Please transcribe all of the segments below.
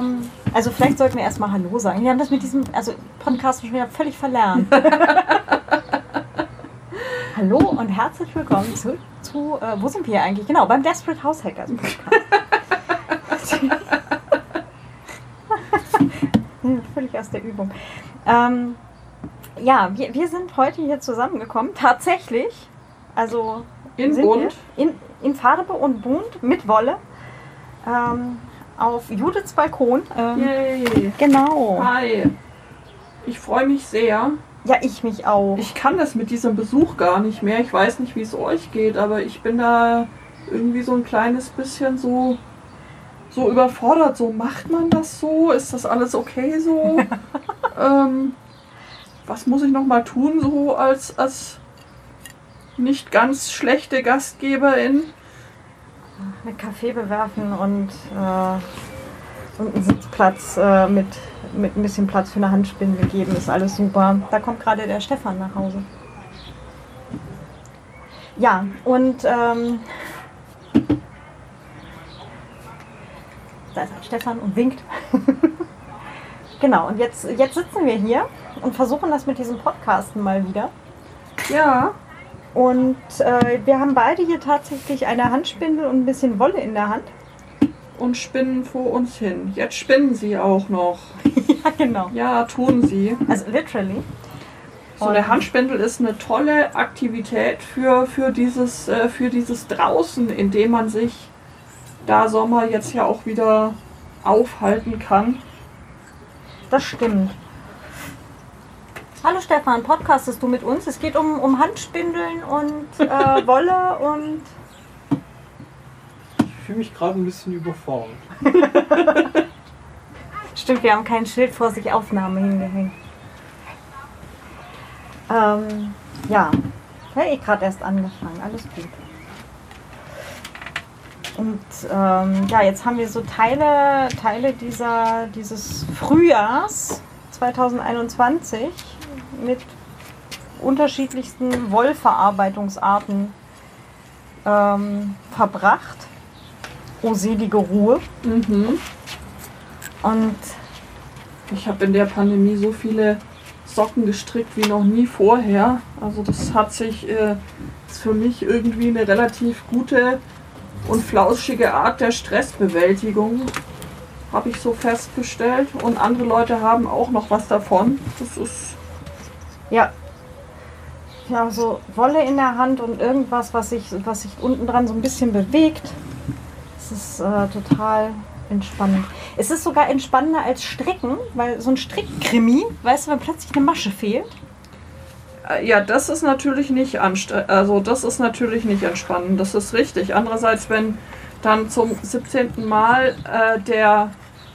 Ähm, also vielleicht sollten wir erstmal Hallo sagen. Wir haben das mit diesem, also Podcast schon wieder völlig verlernt. Hallo und herzlich willkommen zu, zu äh, wo sind wir eigentlich? Genau, beim Desperate House Hackers Podcast. völlig aus der Übung. Ähm, ja, wir, wir sind heute hier zusammengekommen, tatsächlich. Also in bunt. In, in Farbe und bunt mit Wolle. Ähm, auf Judiths Balkon. Ähm, Yay. Genau. Hi. Ich freue mich sehr. Ja, ich mich auch. Ich kann das mit diesem Besuch gar nicht mehr. Ich weiß nicht, wie es euch geht, aber ich bin da irgendwie so ein kleines bisschen so so überfordert. So macht man das so? Ist das alles okay so? ähm, was muss ich noch mal tun so als als nicht ganz schlechte Gastgeberin? Mit Kaffee bewerfen und, äh, und einen Sitzplatz äh, mit, mit ein bisschen Platz für eine Handspindel geben, ist alles super. Da kommt gerade der Stefan nach Hause. Ja, und ähm, da ist Stefan und winkt. genau, und jetzt, jetzt sitzen wir hier und versuchen das mit diesem Podcasten mal wieder. Ja. Und äh, wir haben beide hier tatsächlich eine Handspindel und ein bisschen Wolle in der Hand. Und spinnen vor uns hin. Jetzt spinnen sie auch noch. ja, genau. Ja, tun sie. Also literally. So eine Handspindel ist eine tolle Aktivität für, für, dieses, äh, für dieses Draußen, in dem man sich da Sommer jetzt ja auch wieder aufhalten kann. Das stimmt. Hallo Stefan, podcastest du mit uns? Es geht um, um Handspindeln und äh, Wolle und. Ich fühle mich gerade ein bisschen überfordert. Stimmt, wir haben kein Schild vor sich Aufnahme hingehängt. Ähm, ja, ich habe eh gerade erst angefangen, alles gut. Und ähm, ja, jetzt haben wir so Teile, Teile dieser, dieses Frühjahrs 2021 mit unterschiedlichsten Wollverarbeitungsarten ähm, verbracht. Oh selige Ruhe. Mhm. Und ich habe in der Pandemie so viele Socken gestrickt wie noch nie vorher. Also das hat sich äh, ist für mich irgendwie eine relativ gute und flauschige Art der Stressbewältigung, habe ich so festgestellt. Und andere Leute haben auch noch was davon. Das ist ja. Ja, so Wolle in der Hand und irgendwas, was sich, was sich unten dran so ein bisschen bewegt. Es ist äh, total entspannend. Es ist sogar entspannender als Stricken, weil so ein Strickkrimi, weißt du, wenn plötzlich eine Masche fehlt. Äh, ja, das ist natürlich nicht also das ist natürlich nicht entspannend, das ist richtig. Andererseits, wenn dann zum 17. Mal äh, der,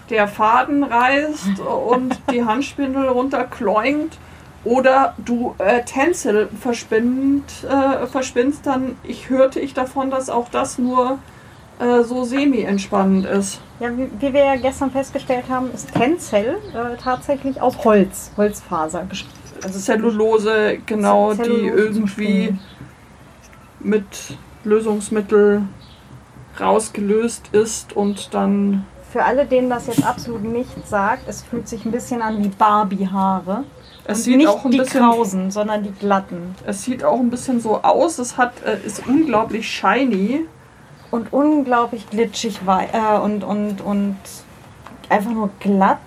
der Faden reißt und die Handspindel runterkloingt oder du äh, Tänzel verspinnt, äh, verspinnst, dann ich hörte ich davon, dass auch das nur äh, so semi-entspannend ist. Ja, wie, wie, wir ja gestern festgestellt haben, ist Tänzel äh, tatsächlich aus Holz, Holzfaser Also Zellulose, genau, Zellulose die irgendwie mit Lösungsmittel rausgelöst ist und dann. Für alle, denen das jetzt absolut nichts sagt, es fühlt sich ein bisschen an wie Barbie-Haare. Es sieht nicht auch ein die bisschen, krausen, sondern die glatten. Es sieht auch ein bisschen so aus. Es hat, äh, ist unglaublich shiny. Und unglaublich glitschig äh, und, und, und einfach nur glatt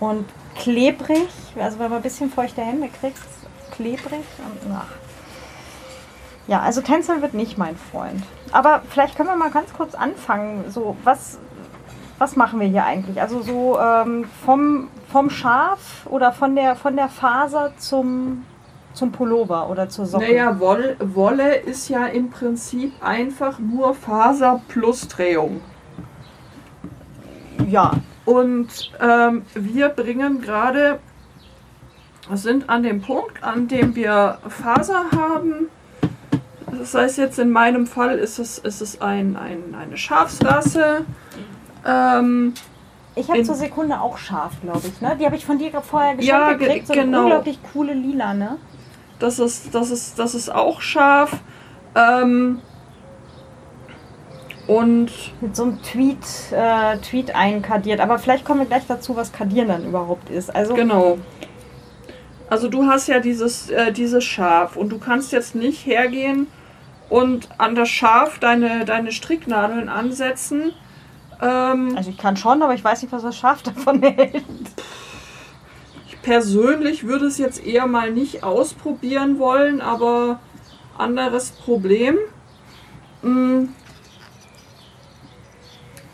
und klebrig. Also wenn man ein bisschen feuchte Hände kriegt, klebrig und ach. Ja, also Tänzeln wird nicht mein Freund. Aber vielleicht können wir mal ganz kurz anfangen. So, was, was machen wir hier eigentlich? Also so ähm, vom, vom Schaf oder von der, von der Faser zum, zum Pullover oder zur Socke? Naja, Wolle, Wolle ist ja im Prinzip einfach nur Faser plus Drehung. Ja. Und ähm, wir bringen gerade, sind an dem Punkt, an dem wir Faser haben. Das heißt jetzt in meinem Fall ist es, ist es ein, ein, eine Schafsrasse ähm, ich habe zur Sekunde auch scharf, glaube ich. Ne? Die habe ich von dir vorher geschenkt ja, gekriegt. So genau. unglaublich coole Lila, ne? Das ist, das ist, das ist auch scharf. Ähm, Und Mit so einem Tweet, äh, Tweet einkadiert. Aber vielleicht kommen wir gleich dazu, was Kadieren dann überhaupt ist. Also, genau. Also du hast ja dieses, äh, dieses Schaf und du kannst jetzt nicht hergehen und an das Schaf deine, deine Stricknadeln ansetzen. Ähm, also ich kann schon, aber ich weiß nicht, was das Schaf davon hält. ich persönlich würde es jetzt eher mal nicht ausprobieren wollen, aber anderes Problem. Mm.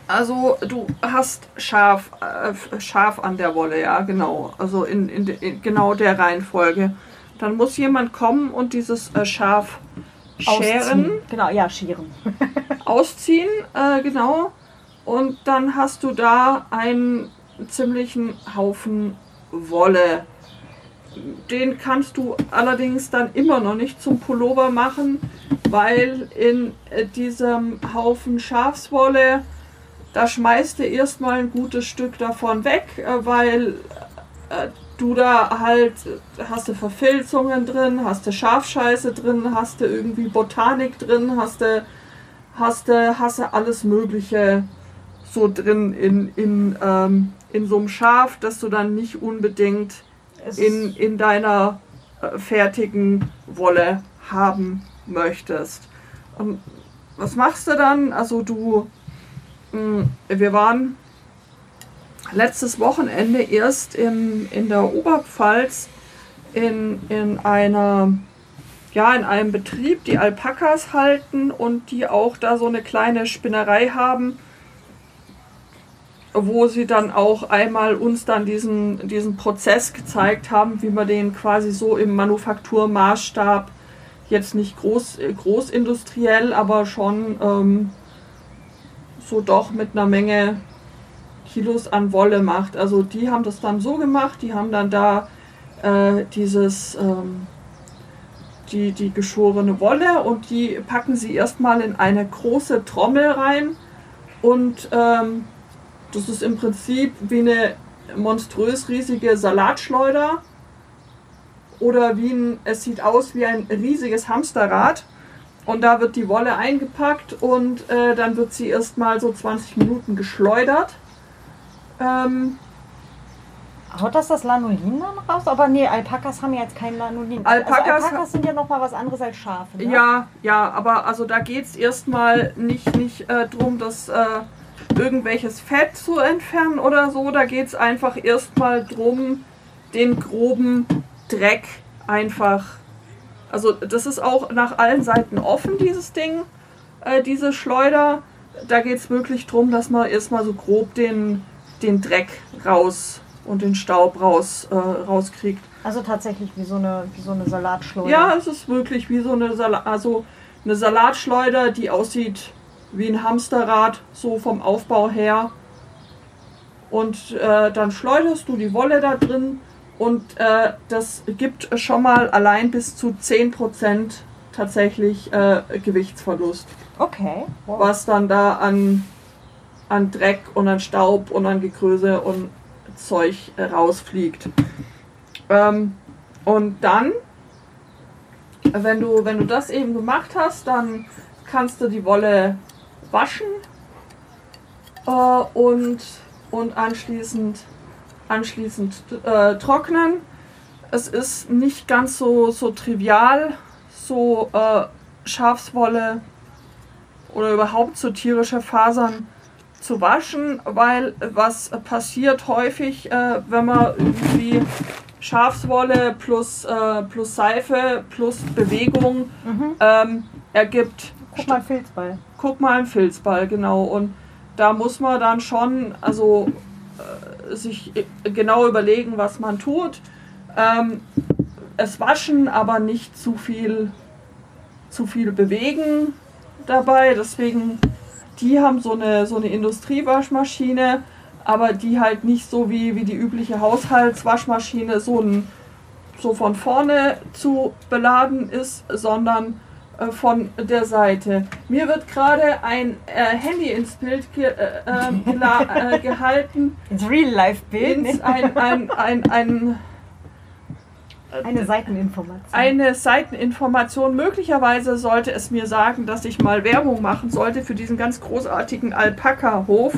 Also du hast Schaf, äh, Schaf an der Wolle, ja genau. Also in, in, in genau der Reihenfolge. Dann muss jemand kommen und dieses äh, Schaf scheren, Ausziehen. Genau, ja, scheren. ausziehen, äh, genau. Und dann hast du da einen ziemlichen Haufen Wolle. Den kannst du allerdings dann immer noch nicht zum Pullover machen, weil in äh, diesem Haufen Schafswolle, da schmeißt du erstmal ein gutes Stück davon weg, äh, weil äh, du da halt, hast du Verfilzungen drin, hast du Schafscheiße drin, hast du irgendwie Botanik drin, hast du, hast du, hast du alles Mögliche so drin in, in, ähm, in so einem Schaf, dass du dann nicht unbedingt in, in deiner äh, fertigen Wolle haben möchtest. Und was machst du dann? Also du, mh, wir waren letztes Wochenende erst in, in der Oberpfalz in, in einer ja, in einem Betrieb, die Alpakas halten und die auch da so eine kleine Spinnerei haben, wo sie dann auch einmal uns dann diesen, diesen Prozess gezeigt haben, wie man den quasi so im Manufakturmaßstab jetzt nicht groß, großindustriell, aber schon ähm, so doch mit einer Menge Kilos an Wolle macht. Also die haben das dann so gemacht, die haben dann da äh, dieses ähm, die, die geschorene Wolle und die packen sie erstmal in eine große Trommel rein und ähm, das ist im Prinzip wie eine monströs riesige Salatschleuder oder wie ein, es sieht aus wie ein riesiges Hamsterrad und da wird die Wolle eingepackt und äh, dann wird sie erstmal so 20 Minuten geschleudert. Ähm, Haut das das Lanolin dann raus? Aber nee, Alpakas haben ja jetzt kein Lanolin. Alpakas- also Alpakas sind ja nochmal was anderes als Schafe. Ne? Ja, ja, aber also da geht es erstmal nicht, nicht äh, darum, dass äh, irgendwelches Fett zu entfernen oder so. Da geht es einfach erstmal drum, den groben Dreck einfach. Also das ist auch nach allen Seiten offen, dieses Ding, äh, diese Schleuder. Da geht es wirklich drum, dass man erstmal so grob den, den Dreck raus und den Staub raus, äh, rauskriegt. Also tatsächlich wie so eine, wie so eine Salatschleuder. Ja, es ist wirklich wie so eine, Sala also eine Salatschleuder, die aussieht wie ein Hamsterrad, so vom Aufbau her. Und äh, dann schleuderst du die Wolle da drin und äh, das gibt schon mal allein bis zu 10% tatsächlich äh, Gewichtsverlust. Okay. Wow. Was dann da an, an Dreck und an Staub und an Gekröse und Zeug rausfliegt. Ähm, und dann, wenn du, wenn du das eben gemacht hast, dann kannst du die Wolle waschen äh, und, und anschließend, anschließend äh, trocknen. Es ist nicht ganz so, so trivial, so äh, Schafswolle oder überhaupt so tierische Fasern zu waschen, weil was passiert häufig, äh, wenn man irgendwie Schafswolle plus, äh, plus Seife plus Bewegung Mhm. ähm, ergibt, Guck mal, Filzball. guck mal, ein Filzball, genau. Und da muss man dann schon, also äh, sich äh, genau überlegen, was man tut. Ähm, es waschen, aber nicht zu viel, zu viel bewegen dabei. Deswegen, die haben so eine, so eine Industriewaschmaschine, aber die halt nicht so wie, wie die übliche Haushaltswaschmaschine so, ein, so von vorne zu beladen ist, sondern von der Seite. Mir wird gerade ein äh, Handy ins Bild ge äh, äh, gela- äh, gehalten. Ins Real-Life-Bild. Ins, ein, ein, ein, ein, Eine Seiteninformation. eine Seiteninformation. Möglicherweise sollte es mir sagen, dass ich mal Werbung machen sollte für diesen ganz großartigen Alpaka-Hof.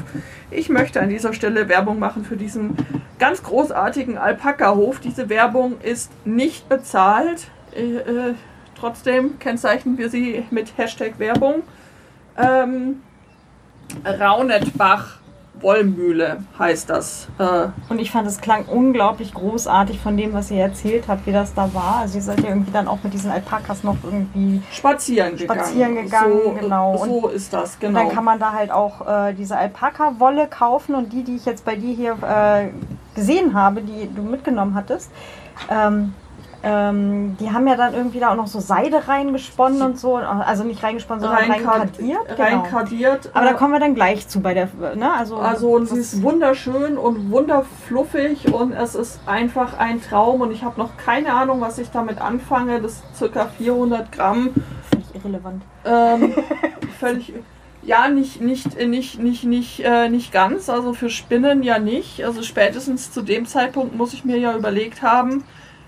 Ich möchte an dieser Stelle Werbung machen für diesen ganz großartigen Alpaka-Hof. Diese Werbung ist nicht bezahlt. Äh, äh, trotzdem kennzeichnen wir sie mit Hashtag Werbung. Ähm, Raunetbach Wollmühle heißt das. Äh, Und ich fand, es klang unglaublich großartig von dem, was ihr erzählt habt, wie das da war. Also ihr seid ja irgendwie dann auch mit diesen Alpakas noch irgendwie spazieren gegangen. Spazieren gegangen, so, genau. So Und ist das, Und genau. dann kann man da halt auch äh, diese Alpaka-Wolle kaufen und die, die ich jetzt bei dir hier äh, gesehen habe, die du mitgenommen hattest, ähm, ähm, die haben ja dann irgendwie da auch noch so Seide reingesponnen und so. Also nicht reingesponnen, sondern reinkadiert. Genau. reinkadiert. Aber da äh, kommen wir dann gleich zu bei der, ne? Also, Also und sie ist wunderschön und wunderfluffig und es ist einfach ein Traum und ich habe noch keine Ahnung, was ich damit anfange. Das ist circa 400 Gramm. völlig irrelevant. Ähm, völlig. Ja, nicht, nicht, nicht, nicht, nicht, äh, nicht ganz. Also für Spinnen ja nicht. Also spätestens zu dem Zeitpunkt muss ich mir ja überlegt haben,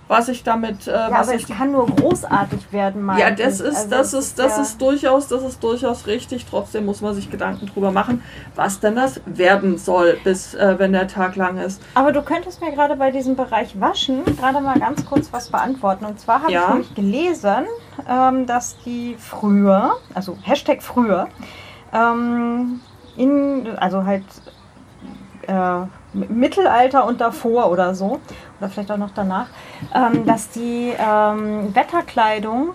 was ich damit, äh, Ja, was aber ich es kann nur großartig werden, Ja, das ich. ist, Also das ist, das ja- ist durchaus, das ist durchaus richtig. Trotzdem muss man sich Gedanken drüber machen, was denn das werden soll, bis äh, wenn der Tag lang ist. Aber du könntest mir gerade bei diesem Bereich Waschen gerade mal ganz kurz was beantworten. Und zwar habe Ja. ich nämlich gelesen, ähm, dass die früher, also Hashtag früher, ähm, in, also halt äh, Mittelalter und davor oder so, oder vielleicht auch noch danach, ähm, dass die ähm, Wetterkleidung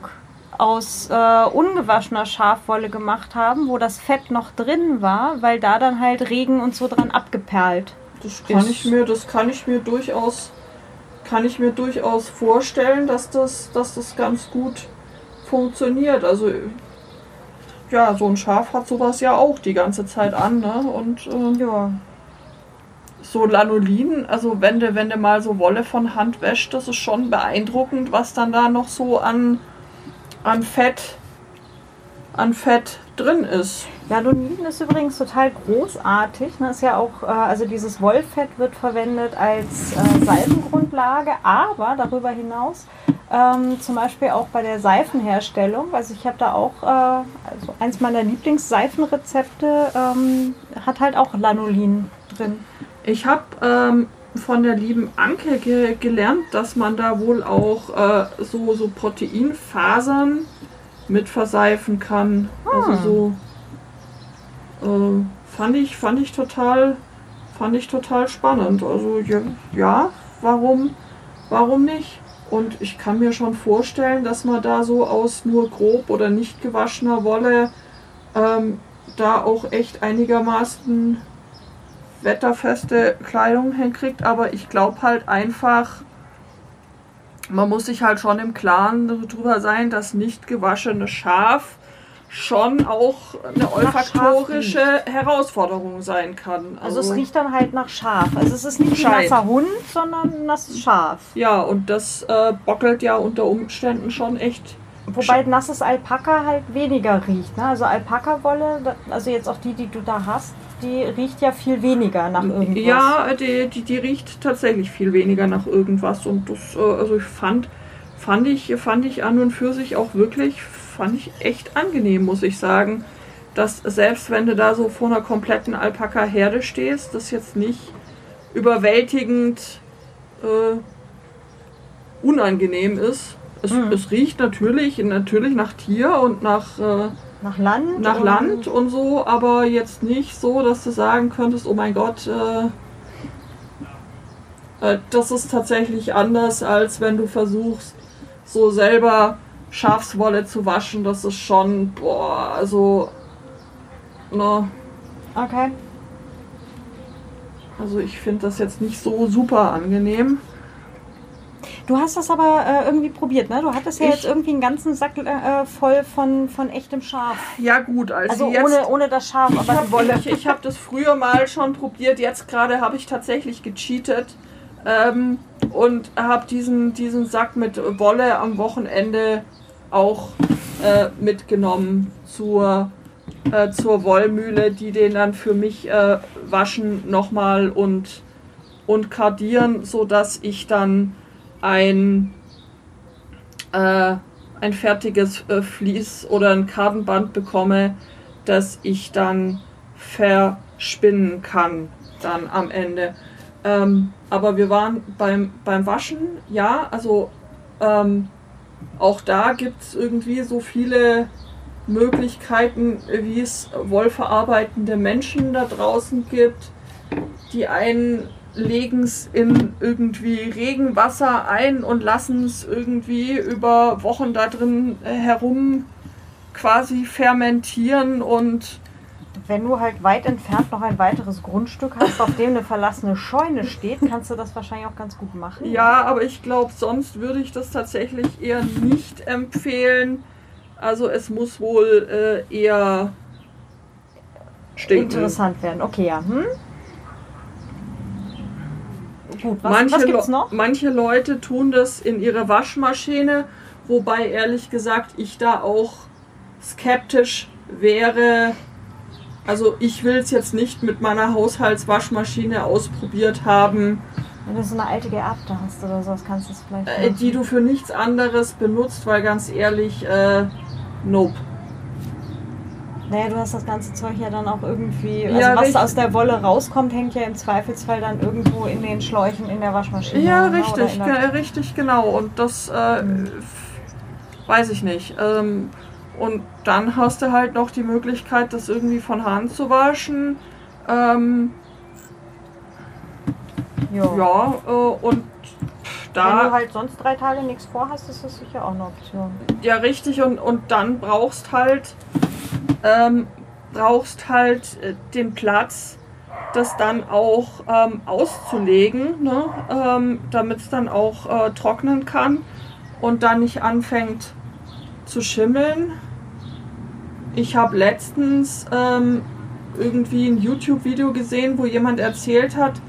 aus äh, ungewaschener Schafwolle gemacht haben, wo das Fett noch drin war, weil da dann halt Regen und so dran abgeperlt Das kann Ist- ich mir, das kann ich mir durchaus, kann ich mir durchaus vorstellen, dass das, dass das ganz gut funktioniert. Also ja, so ein Schaf hat sowas ja auch die ganze Zeit an, ne? Und äh, Ja. So Lanolin, also wenn du, wenn mal so Wolle von Hand wäscht, das ist schon beeindruckend, was dann da noch so an, an Fett, an Fett drin ist. Lanolin ist übrigens total großartig. Ne? Ist ja auch, äh, also dieses Wollfett wird verwendet als äh, Seifengrundlage, aber darüber hinaus ähm, zum Beispiel auch bei der Seifenherstellung. Also ich habe da auch, äh, also eins meiner Lieblingsseifenrezepte ähm, hat halt auch Lanolin drin. Ich habe ähm, von der lieben Anke ge gelernt, dass man da wohl auch äh, so, so Proteinfasern mit verseifen kann. Also so äh, fand ich fand ich total fand ich total spannend. Also ja, ja, warum warum nicht? Und ich kann mir schon vorstellen, dass man da so aus nur grob oder nicht gewaschener Wolle ähm, da auch echt einigermaßen wetterfeste Kleidung hinkriegt, aber ich glaube halt einfach, man muss sich halt schon im Klaren darüber sein, dass nicht gewaschene Schaf schon auch eine olfaktorische Herausforderung sein kann. Also es riecht dann halt nach Schaf. Also es ist nicht Scheint. nasser Hund, sondern ein nasses Schaf. Ja, und das äh, bockelt ja unter Umständen schon echt. Wobei nasses Alpaka halt weniger riecht. Ne? Also Alpaka-Wolle, also jetzt auch die, die du da hast, die riecht ja viel weniger nach irgendwas. Ja, die, die, die riecht tatsächlich viel weniger nach irgendwas. Und das, äh, also ich fand, fand ich, fand ich an und für sich auch wirklich, fand ich echt angenehm, muss ich sagen. Dass selbst wenn du da so vor einer kompletten Alpaka-Herde stehst, das jetzt nicht überwältigend äh, unangenehm ist. Es, Mhm. es riecht natürlich, natürlich nach Tier und nach, äh, Nach Land? nach und- Land und so, aber jetzt nicht so, dass du sagen könntest, oh mein Gott, äh, äh, das ist tatsächlich anders, als wenn du versuchst, so selber Schafswolle zu waschen. Das ist schon, boah, also, ne, Okay. also ich finde das jetzt nicht so super angenehm. Du hast das aber äh, irgendwie probiert, ne? Du hattest ja Ich- jetzt irgendwie einen ganzen Sack äh, voll von, von echtem Schaf. Ja gut, als Also jetzt... ohne, ohne das Schaf, Ich aber die habe Wolle. ich, ich hab das früher mal schon probiert, jetzt gerade habe ich tatsächlich gecheatet ähm, und habe diesen, diesen Sack mit Wolle am Wochenende auch äh, mitgenommen zur, äh, zur Wollmühle, die den dann für mich äh, waschen nochmal und, und kardieren, sodass ich dann ein äh, ein fertiges äh, Vlies oder ein Kartenband bekomme, das ich dann verspinnen kann dann am Ende. Ähm, aber wir waren beim, beim Waschen, ja, also ähm, auch da gibt es irgendwie so viele Möglichkeiten, wie es wollverarbeitende Menschen da draußen gibt. Die einen legen es in irgendwie Regenwasser ein und lassen es irgendwie über Wochen da drin herum quasi fermentieren und wenn du halt weit entfernt noch ein weiteres Grundstück hast, auf dem eine verlassene Scheune steht, kannst du das wahrscheinlich auch ganz gut machen. Ja, aber ich glaube, sonst würde ich das tatsächlich eher nicht empfehlen. Also es muss wohl äh, eher stinken. Interessant werden. Okay, ja. Hm? Gut, was, manche, was gibt's noch? manche Leute tun das in ihre Waschmaschine, wobei ehrlich gesagt ich da auch skeptisch wäre, also ich will es jetzt nicht mit meiner Haushaltswaschmaschine ausprobiert haben. Wenn du so eine alte geerbte hast oder sowas, kannst du es vielleicht. Äh, die du für nichts anderes benutzt, weil ganz ehrlich, äh, nope. Naja, du hast das ganze Zeug ja dann auch irgendwie. Also ja, was richtig. aus der Wolle rauskommt, hängt ja im Zweifelsfall dann irgendwo in den Schläuchen in der Waschmaschine. Ja, ne? richtig, ge richtig, genau. Und das äh, hm. weiß ich nicht. Ähm, und dann hast du halt noch die Möglichkeit, das irgendwie von Hand zu waschen. Ähm, jo. ja, äh, und da. Wenn du halt sonst drei Tage nichts vorhast, ist das sicher auch eine Option. Ja, richtig. Und, und dann brauchst halt, ähm, brauchst halt äh, den Platz, das dann auch ähm, auszulegen, ne? ähm, damit es dann auch äh, trocknen kann und dann nicht anfängt zu schimmeln. Ich habe letztens ähm, irgendwie ein YouTube-Video gesehen, wo jemand erzählt hat,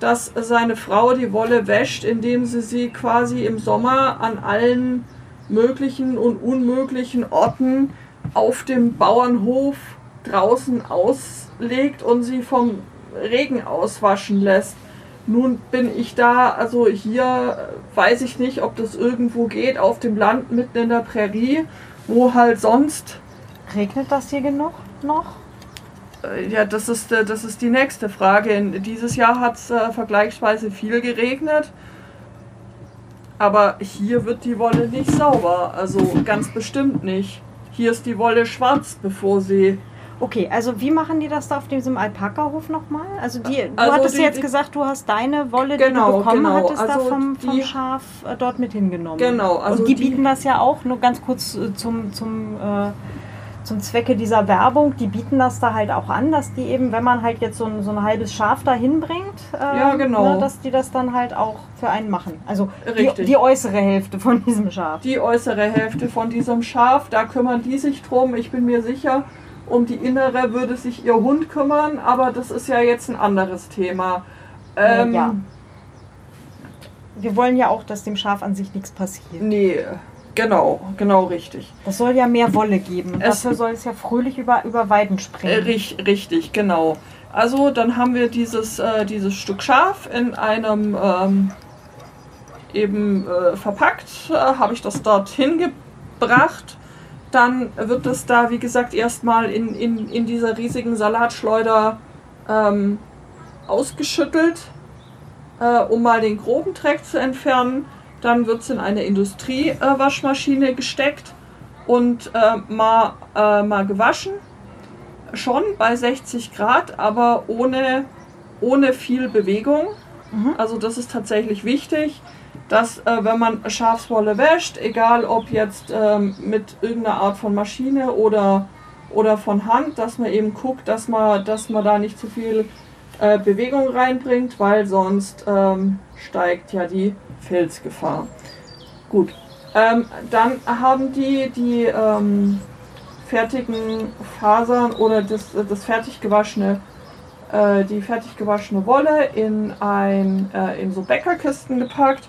dass seine Frau die Wolle wäscht, indem sie sie quasi im Sommer an allen möglichen und unmöglichen Orten auf dem Bauernhof draußen auslegt und sie vom Regen auswaschen lässt. Nun bin ich da, also hier weiß ich nicht, ob das irgendwo geht, auf dem Land mitten in der Prärie, wo halt sonst Regnet das hier genug noch? Äh, ja, das ist, äh, das ist die nächste Frage. Dieses Jahr hat es äh, vergleichsweise viel geregnet. Aber hier wird die Wolle nicht sauber. Also ganz bestimmt nicht. Hier ist die Wolle schwarz, bevor sie. Okay, also wie machen die das da auf diesem Alpaka-Hof nochmal? Also die, du also hattest die, jetzt die, gesagt, du hast deine Wolle, genau, die du genau, bekommen genau. hattest, also da vom, vom die, Schaf äh, dort mit hingenommen. Genau. Also Und die, bieten das ja auch, nur ganz kurz äh, zum, zum äh, zum Zwecke dieser Werbung, die bieten das da halt auch an, dass die eben, wenn man halt jetzt so ein, so ein halbes Schaf da hinbringt, äh, ja, genau. ne, dass die das dann halt auch für einen machen. Also die, die, äußere Hälfte von diesem Schaf. Die äußere Hälfte von diesem Schaf, da kümmern die sich drum. Ich bin mir sicher, um die innere würde sich ihr Hund kümmern, aber das ist ja jetzt ein anderes Thema. Ähm, ja. Wir wollen ja auch, dass dem Schaf an sich nichts passiert. Nee. Genau, genau richtig. Das soll ja mehr Wolle geben. Es Dafür soll es ja fröhlich über, über Weiden springen. Äh, richtig, genau. Also dann haben wir dieses, äh, dieses Stück Schaf in einem ähm, eben äh, verpackt, äh, habe ich das dort hingebracht. Dann wird es da, wie gesagt, erstmal in, in, in dieser riesigen Salatschleuder ähm, ausgeschüttelt, äh, um mal den groben Dreck zu entfernen. Dann wird es in eine Industriewaschmaschine äh, gesteckt und äh, mal, äh, mal gewaschen. Schon bei 60 Grad, aber ohne, ohne viel Bewegung. Mhm. Also das ist tatsächlich wichtig, dass äh, wenn man Schafswolle wäscht, egal ob jetzt ähm, mit irgendeiner Art von Maschine oder, oder von Hand, dass man eben guckt, dass man, dass man da nicht zu viel äh, Bewegung reinbringt, weil sonst ähm, steigt ja die Felsgefahr. Gut. Ähm, dann haben die die ähm, fertigen Fasern oder das, das fertig gewaschene äh, die fertig gewaschene Wolle in ein äh, in so Bäckerkisten gepackt,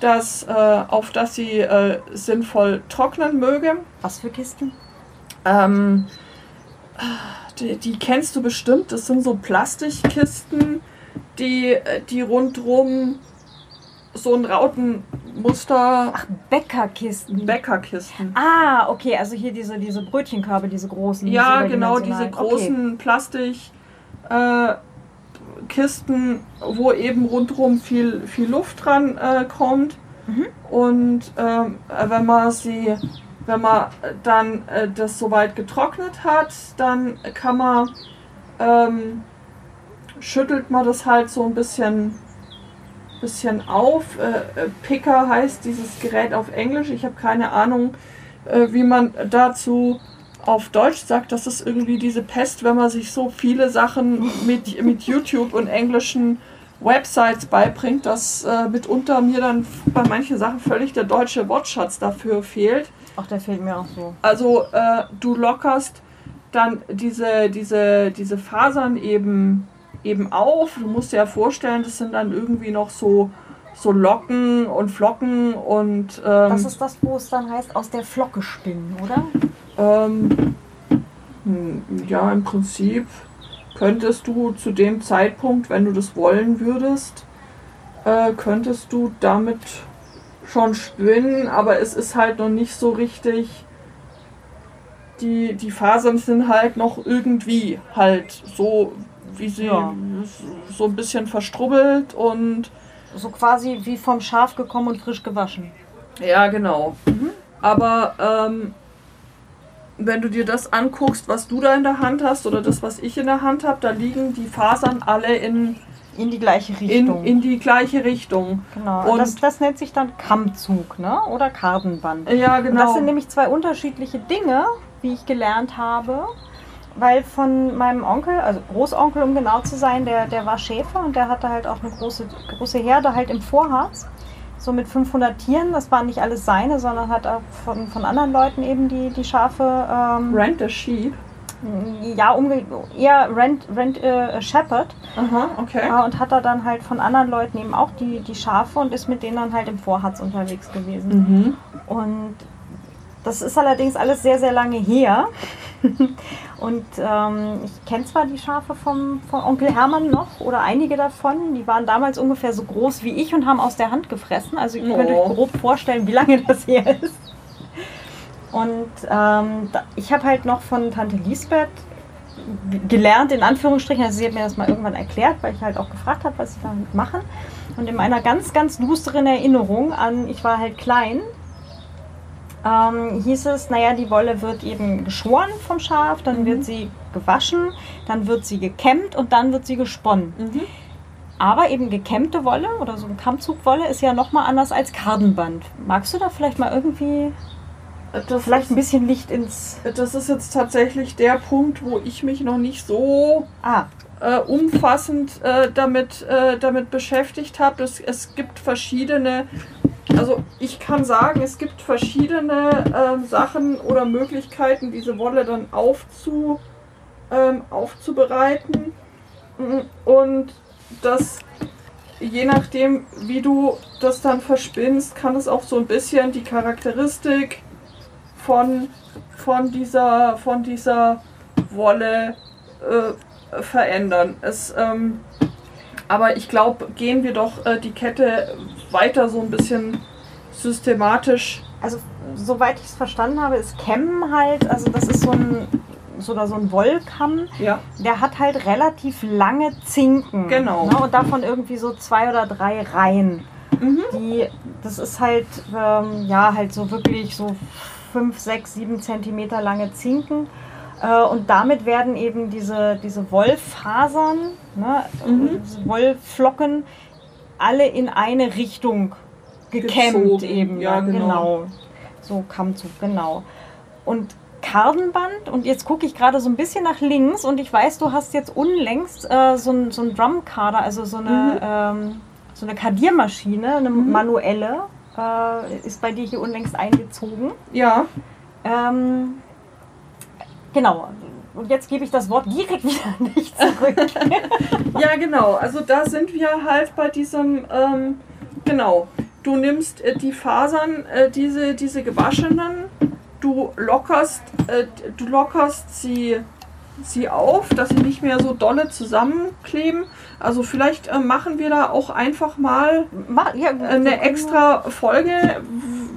das, äh, auf das sie äh, sinnvoll trocknen möge. Was für Kisten? Ähm, die, die, kennst du bestimmt. Das sind so Plastikkisten, die, die rundrum so ein Rautenmuster Ach, Bäckerkisten. Bäckerkisten. ah, okay, also hier diese, diese Brötchenkörbe, diese großen. Ja, diese genau, diese großen Plastik äh, Kisten, wo eben rundherum viel, viel Luft dran äh, kommt. Mhm. Und ähm, äh, wenn man sie, wenn man dann äh, das soweit getrocknet hat, dann kann man, ähm, schüttelt man das halt so ein bisschen, bisschen auf. Äh, äh, Picker heißt dieses Gerät auf Englisch. Ich habe keine Ahnung, äh, wie man dazu auf Deutsch sagt, das ist irgendwie diese Pest, wenn man sich so viele Sachen mit, mit YouTube und englischen Websites beibringt, dass äh, mitunter mir dann bei manchen Sachen völlig der deutsche Wortschatz dafür fehlt. Ach, der fehlt mir auch so. Also äh, du lockerst dann diese, diese, diese Fasern eben, eben auf. Du musst dir ja vorstellen, das sind dann irgendwie noch so, so Locken und Flocken und ähm, Das ist das, wo es dann heißt, aus der Flocke spinnen, oder? Ähm, hm, ja, im Prinzip könntest du zu dem Zeitpunkt, wenn du das wollen würdest, äh, könntest du damit schon spinnen, aber es ist halt noch nicht so richtig. Die, die Fasern sind halt noch irgendwie halt so, wie sie Ja. so ein bisschen verstrubbelt und So quasi wie vom Schaf gekommen und frisch gewaschen. Ja, genau. Aber ähm, wenn du dir das anguckst, was du da in der Hand hast oder das, was ich in der Hand habe, da liegen die Fasern alle in, In die gleiche in, Richtung. in die gleiche Richtung. genau. und- das, das nennt sich dann Kammzug, ne? Oder Kartenband. Ja, Und genau. Das sind nämlich zwei unterschiedliche Dinge, wie ich gelernt habe. Weil von meinem Onkel, also Großonkel, um genau zu sein, der, der war Schäfer und der hatte halt auch eine große, große Herde halt im Vorharz. So mit 500 Tieren. Das waren nicht alles seine, sondern hat auch von, von anderen Leuten eben die, die Schafe. Ähm, Rent a Sheep. Ja, umge eher Rent, Rent äh, Shepherd. Aha, okay. Ja, und hat er dann halt von anderen Leuten eben auch die, die Schafe und ist mit denen dann halt im Vorharz unterwegs gewesen. Mhm. Und das ist allerdings alles sehr, sehr lange her. und ähm, ich kenne zwar die Schafe vom, von Onkel Hermann noch oder einige davon. Die waren damals ungefähr so groß wie ich und haben aus der Hand gefressen. Also ihr könnt Oh. euch grob vorstellen, wie lange das her ist. Und ähm, ich habe halt noch von Tante Lisbeth gelernt, in Anführungsstrichen. Also sie hat mir das mal irgendwann erklärt, weil ich halt auch gefragt habe, was sie damit machen. Und in meiner ganz, ganz lusteren Erinnerung an, ich war halt klein, ähm, hieß es, naja, die Wolle wird eben geschoren vom Schaf, dann Mhm. wird sie gewaschen, dann wird sie gekämmt und dann wird sie gesponnen. Mhm. Aber eben gekämmte Wolle oder so ein Kammzugwolle ist ja nochmal anders als Kardenband. Magst du da vielleicht mal irgendwie Das vielleicht ein bisschen Licht ins... das ist jetzt tatsächlich der Punkt, wo ich mich noch nicht so Ah, äh, umfassend äh, damit, äh, damit beschäftigt habe. Es, es gibt verschiedene, also ich kann sagen, es gibt verschiedene ähm, Sachen oder Möglichkeiten, diese Wolle dann aufzu, ähm, aufzubereiten. Und das, je nachdem, wie du das dann verspinnst, kann es auch so ein bisschen die Charakteristik von, von, dieser, von dieser Wolle äh, verändern. Es, ähm, aber ich glaube, gehen wir doch äh, die Kette weiter so ein bisschen systematisch. also soweit ich es verstanden habe, ist Kämmen halt, also das ist so ein, so, oder so ein Wollkamm, Ja. der hat halt relativ lange Zinken. Genau. Ne? Und davon irgendwie so zwei oder drei Reihen. Mhm. Die, das ist halt, ähm, ja, halt so wirklich so fünf, sechs, sieben Zentimeter lange Zinken. Äh, und damit werden eben diese, diese Wollfasern, ne, Mhm. diese Wollflocken, alle in eine Richtung gekämmt Gezogen, eben. ja, dann, genau. So Kammzug, genau. Und Kardenband, und jetzt gucke ich gerade so ein bisschen nach links und ich weiß, du hast jetzt unlängst äh, so ein, so ein Drumkader, also so eine, ähm, so eine Kardiermaschine, eine Mhm. manuelle, äh, ist bei dir hier unlängst eingezogen. Ja. Ähm, genau. Und jetzt gebe ich das Wort direkt wieder an dich zurück. Ja, genau. Also da sind wir halt bei diesem, ähm, genau. Du nimmst äh, die Fasern, äh, diese, diese gewaschenen, du lockerst, äh, du lockerst sie sie auf, dass sie nicht mehr so dolle zusammenkleben. Also vielleicht äh, machen wir da auch einfach mal Ma ja, eine extra Folge,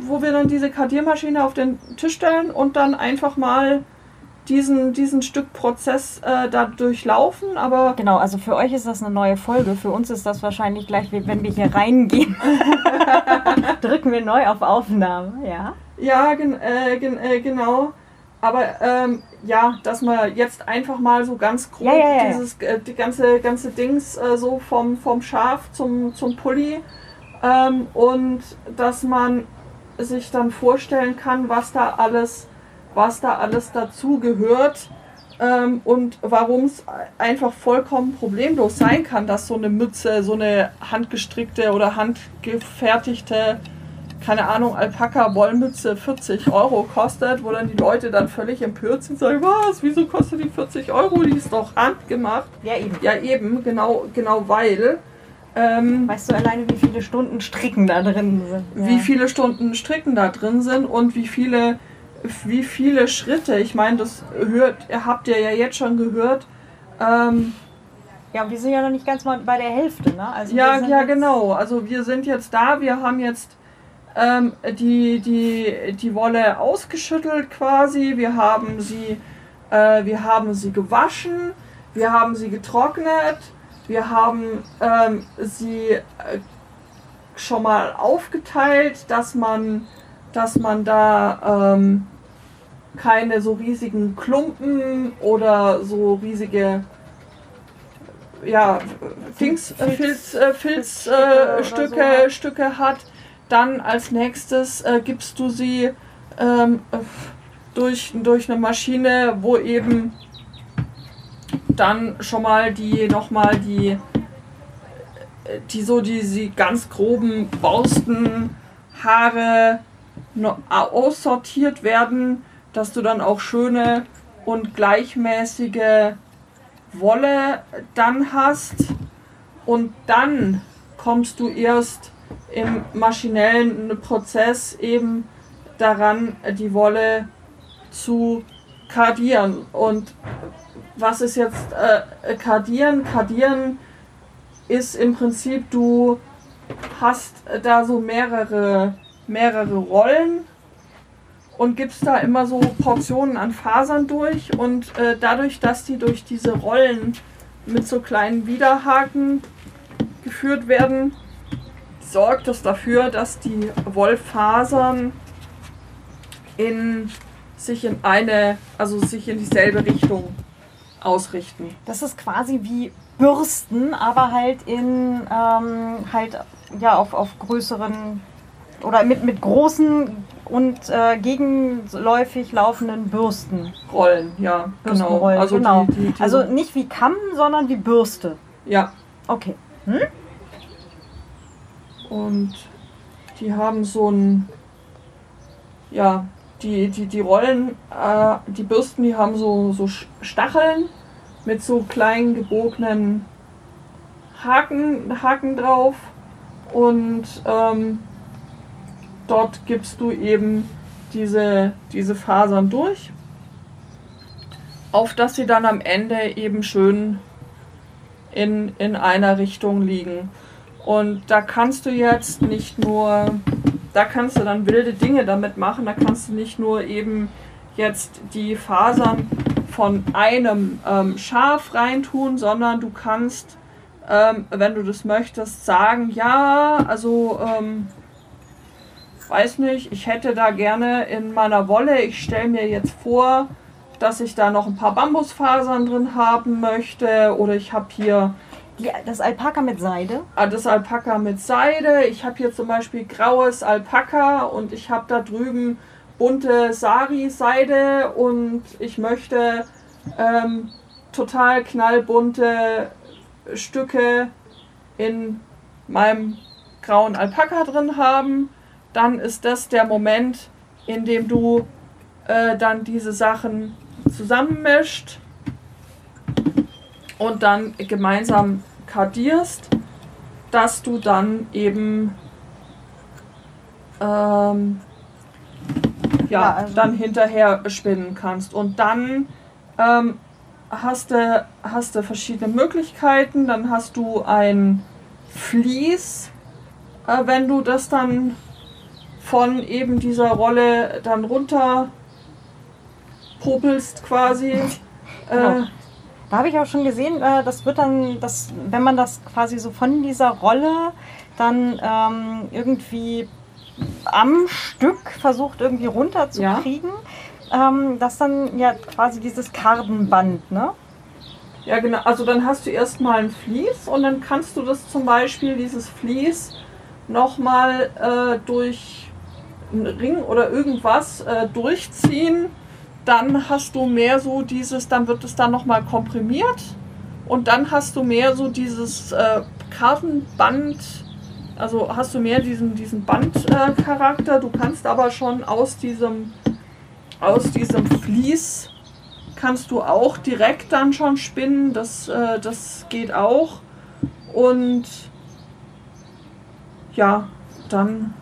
wo wir dann diese Kardiermaschine auf den Tisch stellen und dann einfach mal diesen, diesen Stück Prozess äh, da durchlaufen. Aber Genau, also für euch ist das eine neue Folge. Für uns ist das wahrscheinlich gleich, wie wenn wir hier reingehen. Drücken wir neu auf Aufnahme, ja. ja, gen äh, gen äh, genau. Aber ähm, ja, dass man jetzt einfach mal so ganz grob Ja, ja, ja, dieses äh, die ganze ganze Dings äh, so vom vom Schaf zum zum Pulli ähm, und dass man sich dann vorstellen kann, was da alles was da alles dazu gehört ähm, und warum es einfach vollkommen problemlos sein kann, dass so eine Mütze, so eine handgestrickte oder handgefertigte keine Ahnung, Alpaka-Wollmütze 40 Euro kostet, wo dann die Leute dann völlig empört sind und sagen, was, wieso kostet die 40 Euro? Die ist doch handgemacht. Ja, eben. Ja, eben, genau, genau weil. Ähm, Weißt du alleine, wie viele Stunden Stricken da drin sind? wie viele Stunden Stricken da drin sind und wie viele, wie viele Schritte. Ich meine, das hört, habt ihr ja jetzt schon gehört. Ähm, Ja, wir sind ja noch nicht ganz mal bei der Hälfte, ne? Also Ja, ja, genau. Also wir sind jetzt da, wir haben jetzt ähm, die, die, die Wolle ausgeschüttelt quasi, wir haben sie, äh, wir haben sie gewaschen, wir haben sie getrocknet, wir haben ähm, sie äh, schon mal aufgeteilt, dass man, dass man da ähm, keine so riesigen Klumpen oder so riesige ja, äh, Filz, Filz, Filzstücke äh, Stücke, so. Stücke hat. Dann als nächstes äh, gibst du sie ähm, äh, durch, durch eine Maschine, wo eben dann schon mal die nochmal die die so die, die ganz groben Borstenhaare noch aussortiert werden, dass du dann auch schöne und gleichmäßige Wolle dann hast. Und dann kommst du erst im maschinellen Prozess eben daran, die Wolle zu kardieren. Und was ist jetzt äh, kardieren? Kardieren ist im Prinzip, du hast da so mehrere, mehrere Rollen und gibst da immer so Portionen an Fasern durch und äh, dadurch, dass die durch diese Rollen mit so kleinen Widerhaken geführt werden, sorgt es dafür, dass die Wollfasern in sich in eine, also sich in dieselbe Richtung ausrichten. Das ist quasi wie Bürsten, aber halt in ähm, halt ja auf, auf größeren oder mit, mit großen und äh, gegenläufig laufenden Bürsten. Rollen, ja, genau. Also, genau. Die, die, die, Also nicht wie Kamm, sondern wie Bürste. ja, Okay. Und die haben so ein, ja, die, die, die Rollen, äh, die Bürsten, die haben so, so Stacheln mit so kleinen gebogenen Haken, Haken drauf. Und ähm, dort gibst du eben diese, diese Fasern durch, auf dass sie dann am Ende eben schön in, in einer Richtung liegen. Und da kannst du jetzt nicht nur, da kannst du dann wilde Dinge damit machen, da kannst du nicht nur eben jetzt die Fasern von einem ähm, Schaf reintun, sondern du kannst, ähm, wenn du das möchtest, sagen, ja, also, ähm, weiß nicht, ich hätte da gerne in meiner Wolle, ich stelle mir jetzt vor, dass ich da noch ein paar Bambusfasern drin haben möchte oder ich habe hier Die, das Alpaka mit Seide. Ah, das Alpaka mit Seide. Ich habe hier zum Beispiel graues Alpaka und ich habe da drüben bunte Sari-Seide und ich möchte ähm, total knallbunte Stücke in meinem grauen Alpaka drin haben. Dann ist das der Moment, in dem du äh, dann diese Sachen zusammenmischt und dann gemeinsam kardierst, dass du dann eben ähm, ja, Ja, also- dann hinterher spinnen kannst. Und dann ähm, hast du, hast du verschiedene Möglichkeiten. Dann hast du ein Vlies, äh, wenn du das dann von eben dieser Rolle dann runter popelst quasi. Genau. Äh, Da habe ich auch schon gesehen, äh, das wird dann, das, wenn man das quasi so von dieser Rolle dann ähm, irgendwie am Stück versucht irgendwie runterzukriegen, ähm, dass dann ja quasi dieses Kartenband, ne? Ja, genau. Also dann hast du erstmal ein Vlies und dann kannst du das zum Beispiel, dieses Vlies, nochmal äh, durch einen Ring oder irgendwas äh, durchziehen. Dann hast du mehr so dieses, dann wird es dann nochmal komprimiert und dann hast du mehr so dieses äh, Kartenband, also hast du mehr diesen, diesen Bandcharakter. Äh, du kannst aber schon aus diesem, aus diesem Vlies kannst du auch direkt dann schon spinnen. Das, äh, das geht auch. Und ja, dann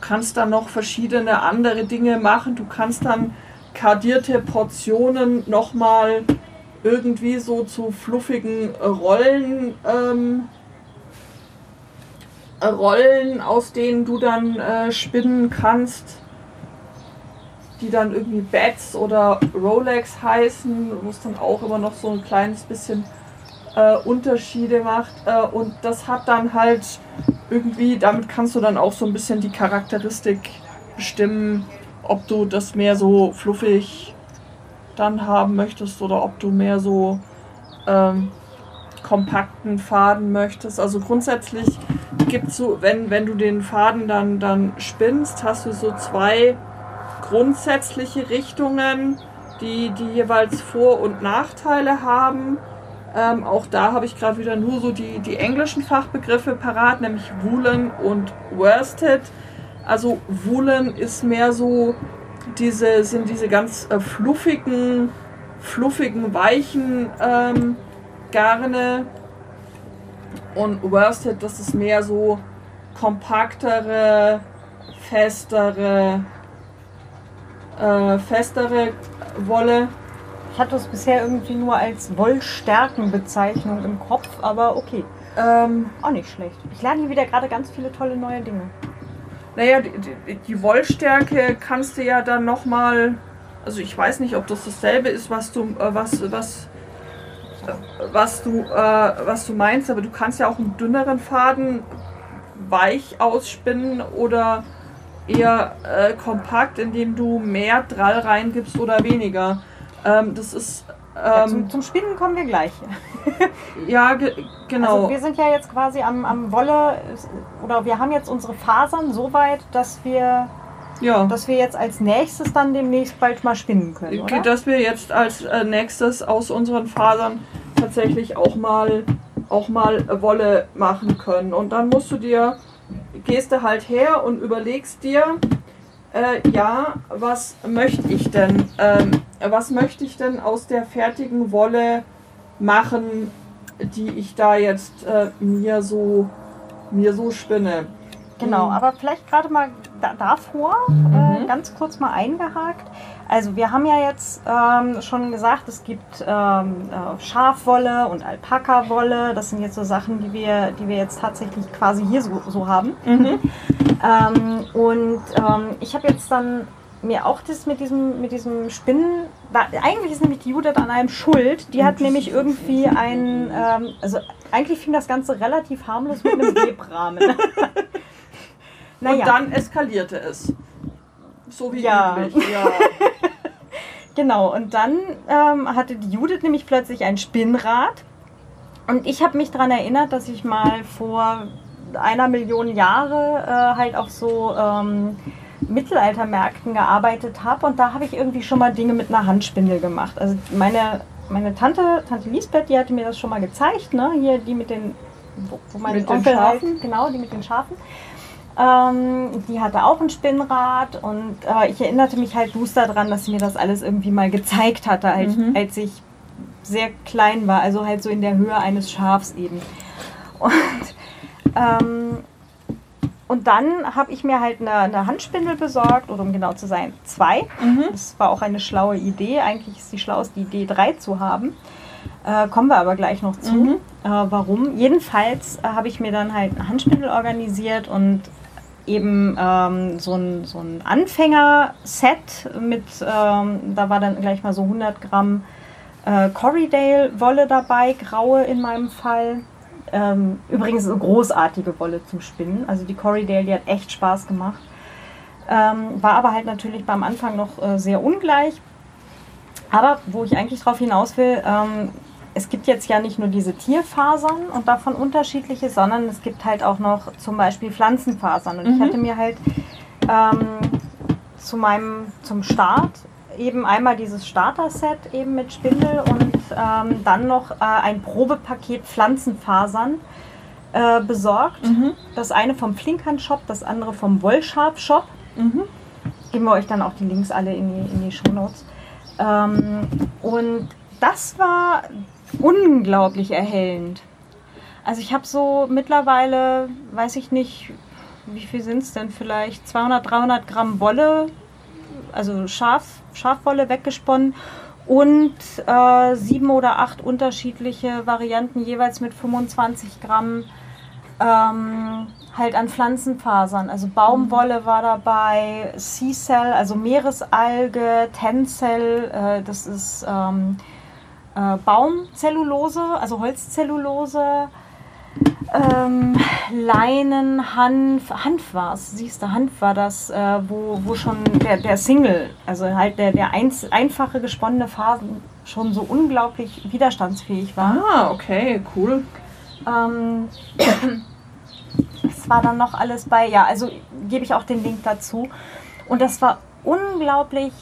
kannst dann noch verschiedene andere Dinge machen. Du kannst dann kardierte Portionen nochmal irgendwie so zu fluffigen Rollen, ähm, Rollen, aus denen du dann äh, spinnen kannst die dann irgendwie Bats oder Rolex heißen, wo es dann auch immer noch so ein kleines bisschen äh, Unterschiede macht. Äh, und das hat dann halt irgendwie, damit kannst du dann auch so ein bisschen die Charakteristik bestimmen, ob du das mehr so fluffig dann haben möchtest oder ob du mehr so ähm, kompakten Faden möchtest. Also grundsätzlich gibt es so, wenn, wenn du den Faden dann, dann spinnst, hast du so zwei grundsätzliche Richtungen, die, die jeweils Vor- und Nachteile haben. Ähm, auch da habe ich gerade wieder nur so die, die englischen Fachbegriffe parat, nämlich Woolen und Worsted. Also Woolen ist mehr so diese, sind diese ganz äh, fluffigen, fluffigen, weichen ähm, Garne. Und Worsted, das ist mehr so kompaktere, festere, äh, festere Wolle. Ich hatte es bisher irgendwie nur als Wollstärkenbezeichnung im Kopf, aber okay. Ähm, Auch nicht schlecht. Ich lerne hier wieder gerade ganz viele tolle neue Dinge. Naja, die, die, Wollstärke kannst du ja dann nochmal. Also ich weiß nicht, ob das dasselbe ist, was du, äh, was, was, äh, was du, äh, was du meinst, aber du kannst ja auch einen dünneren Faden weich ausspinnen oder eher äh, kompakt, indem du mehr Drall reingibst oder weniger. Ähm, das ist Ja, ähm, zum, zum Spinnen kommen wir gleich. ja ge genau. Also wir sind ja jetzt quasi am, am Wolle, oder wir haben jetzt unsere Fasern so weit, dass wir, ja. dass wir jetzt als nächstes dann demnächst bald mal spinnen können, oder? dass wir jetzt als äh, nächstes aus unseren Fasern tatsächlich auch mal auch mal Wolle machen können. Und dann musst du dir, gehst du halt her und überlegst dir, äh, ja, was möchte ich denn? Ähm, was möchte ich denn aus der fertigen Wolle machen, die ich da jetzt äh, mir so mir so spinne? Genau, Mhm. aber vielleicht gerade mal da, davor äh, ganz kurz mal eingehakt. Also wir haben ja jetzt ähm, schon gesagt, es gibt ähm, äh, Schafwolle und Alpaka-Wolle. Das sind jetzt so Sachen, die wir, die wir jetzt tatsächlich quasi hier so, so haben. Mhm. Ähm, und ähm, ich habe jetzt dann mir auch das mit diesem, mit diesem Spinnen, da, eigentlich ist nämlich die Judith an einem schuld. Die hat nämlich irgendwie ein, ähm, also eigentlich fing das Ganze relativ harmlos mit einem Webrahmen. Und dann eskalierte es. So wie Ja. üblich. Ja. Genau, und dann ähm, hatte die Judith nämlich plötzlich ein Spinnrad. Und ich habe mich daran erinnert, dass ich mal vor einer Million Jahre äh, halt auf so ähm, Mittelaltermärkten gearbeitet habe. Und da habe ich irgendwie schon mal Dinge mit einer Handspindel gemacht. Also meine, meine Tante, Tante Lisbeth, die hatte mir das schon mal gezeigt, ne? Hier die mit den, wo, wo mein Mit den Onkel halt- Schafen? genau, die mit den Schafen. Ähm, die hatte auch ein Spinnrad und äh, ich erinnerte mich halt duster daran, dass sie mir das alles irgendwie mal gezeigt hatte, halt, Mhm. als ich sehr klein war, also halt so in der Höhe eines Schafs eben. Und ähm, und dann habe ich mir halt eine, eine, Handspindel besorgt, oder um genau zu sein, zwei. Mhm. Das war auch eine schlaue Idee. Eigentlich ist die schlauste Idee, drei zu haben. Äh, kommen wir aber gleich noch zu. Mhm. Äh, warum? Jedenfalls äh, habe ich mir dann halt eine Handspindel organisiert und eben ähm, so ein, so ein Anfänger-Set mit, ähm, da war dann gleich mal so 100 Gramm äh, Corriedale-Wolle dabei, graue in meinem Fall. Ähm, übrigens eine großartige Wolle zum Spinnen. Also die Corriedale, die hat echt Spaß gemacht. Ähm, war aber halt natürlich beim Anfang noch äh, sehr ungleich. Aber wo ich eigentlich drauf hinaus will, ähm, es gibt jetzt ja nicht nur diese Tierfasern und davon unterschiedliche, sondern es gibt halt auch noch zum Beispiel Pflanzenfasern. Und mhm. ich hatte mir halt ähm, zu meinem, zum Start eben einmal dieses Starter-Set eben mit Spindel und ähm, dann noch äh, ein Probepaket Pflanzenfasern äh, besorgt. Mhm. Das eine vom Flinkern-Shop, das andere vom Wollsharp-Shop. Mhm. Geben wir euch dann auch die Links alle in die, in die Shownotes. Ähm, und das war unglaublich erhellend. Also ich habe so mittlerweile, weiß ich nicht, wie viel sind es denn vielleicht, 200, 300 Gramm Wolle, also Schaf, Schafwolle weggesponnen und äh, sieben oder acht unterschiedliche Varianten jeweils mit 25 Gramm ähm, halt an Pflanzenfasern. Also Baumwolle war dabei, Sea Cell, also Meeresalge, Tencel, äh, das ist ähm, äh, Baumzellulose, also Holzzellulose, ähm, Leinen, Hanf, Hanf war es, siehst du, Hanf war das, äh, wo, wo schon der, der Single, also halt der, der einz, einfache gesponnene Faden schon so unglaublich widerstandsfähig war. Ah, okay, cool. Ähm, es war dann noch alles bei, ja, also gebe ich auch den Link dazu. Und das war unglaublich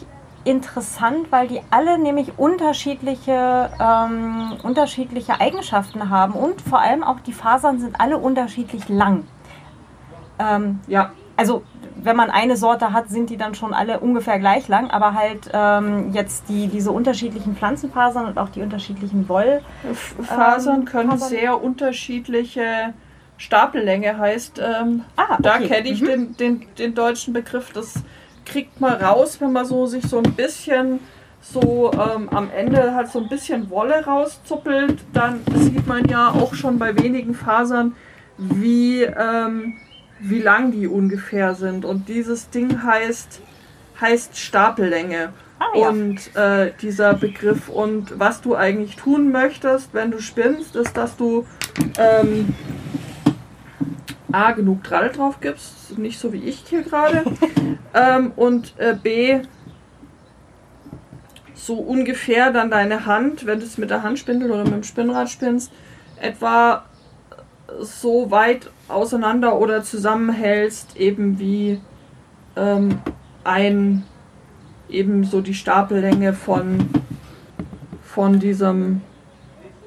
interessant, weil die alle nämlich unterschiedliche, ähm, unterschiedliche Eigenschaften haben und vor allem auch die Fasern sind alle unterschiedlich lang. Ähm, ja. Also wenn man eine Sorte hat, sind die dann schon alle ungefähr gleich lang, aber halt ähm, jetzt die, diese unterschiedlichen Pflanzenfasern und auch die unterschiedlichen Wollfasern ähm, können Fasern. sehr unterschiedliche Stapellänge heißt. Ähm, ah, okay. Da kenne ich mhm. den, den, den deutschen Begriff des kriegt man raus, wenn man so sich so ein bisschen so ähm, am Ende halt so ein bisschen Wolle rauszuppelt, dann sieht man ja auch schon bei wenigen Fasern, wie, ähm, wie lang die ungefähr sind. Und dieses Ding heißt, heißt Stapellänge. Ah, ja. Und äh, dieser Begriff und was du eigentlich tun möchtest, wenn du spinnst, ist, dass du ähm, A, genug Drall drauf gibst, nicht so wie ich hier gerade, ähm, und äh, B, so ungefähr dann deine Hand, wenn du es mit der Handspindel oder mit dem Spinnrad spinnst, etwa so weit auseinander oder zusammenhältst, eben wie ähm, ein, eben so die Stapellänge von, von diesem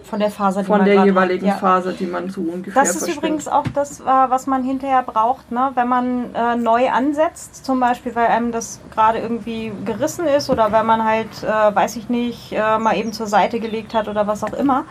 von der Faser, die von man der jeweiligen hat. Faser, die man so ungefähr Das ist verstimmt. übrigens auch das, äh, was man hinterher braucht, ne? wenn man äh, neu ansetzt, zum Beispiel, weil einem das gerade irgendwie gerissen ist oder wenn man halt, äh, weiß ich nicht, äh, mal eben zur Seite gelegt hat oder was auch immer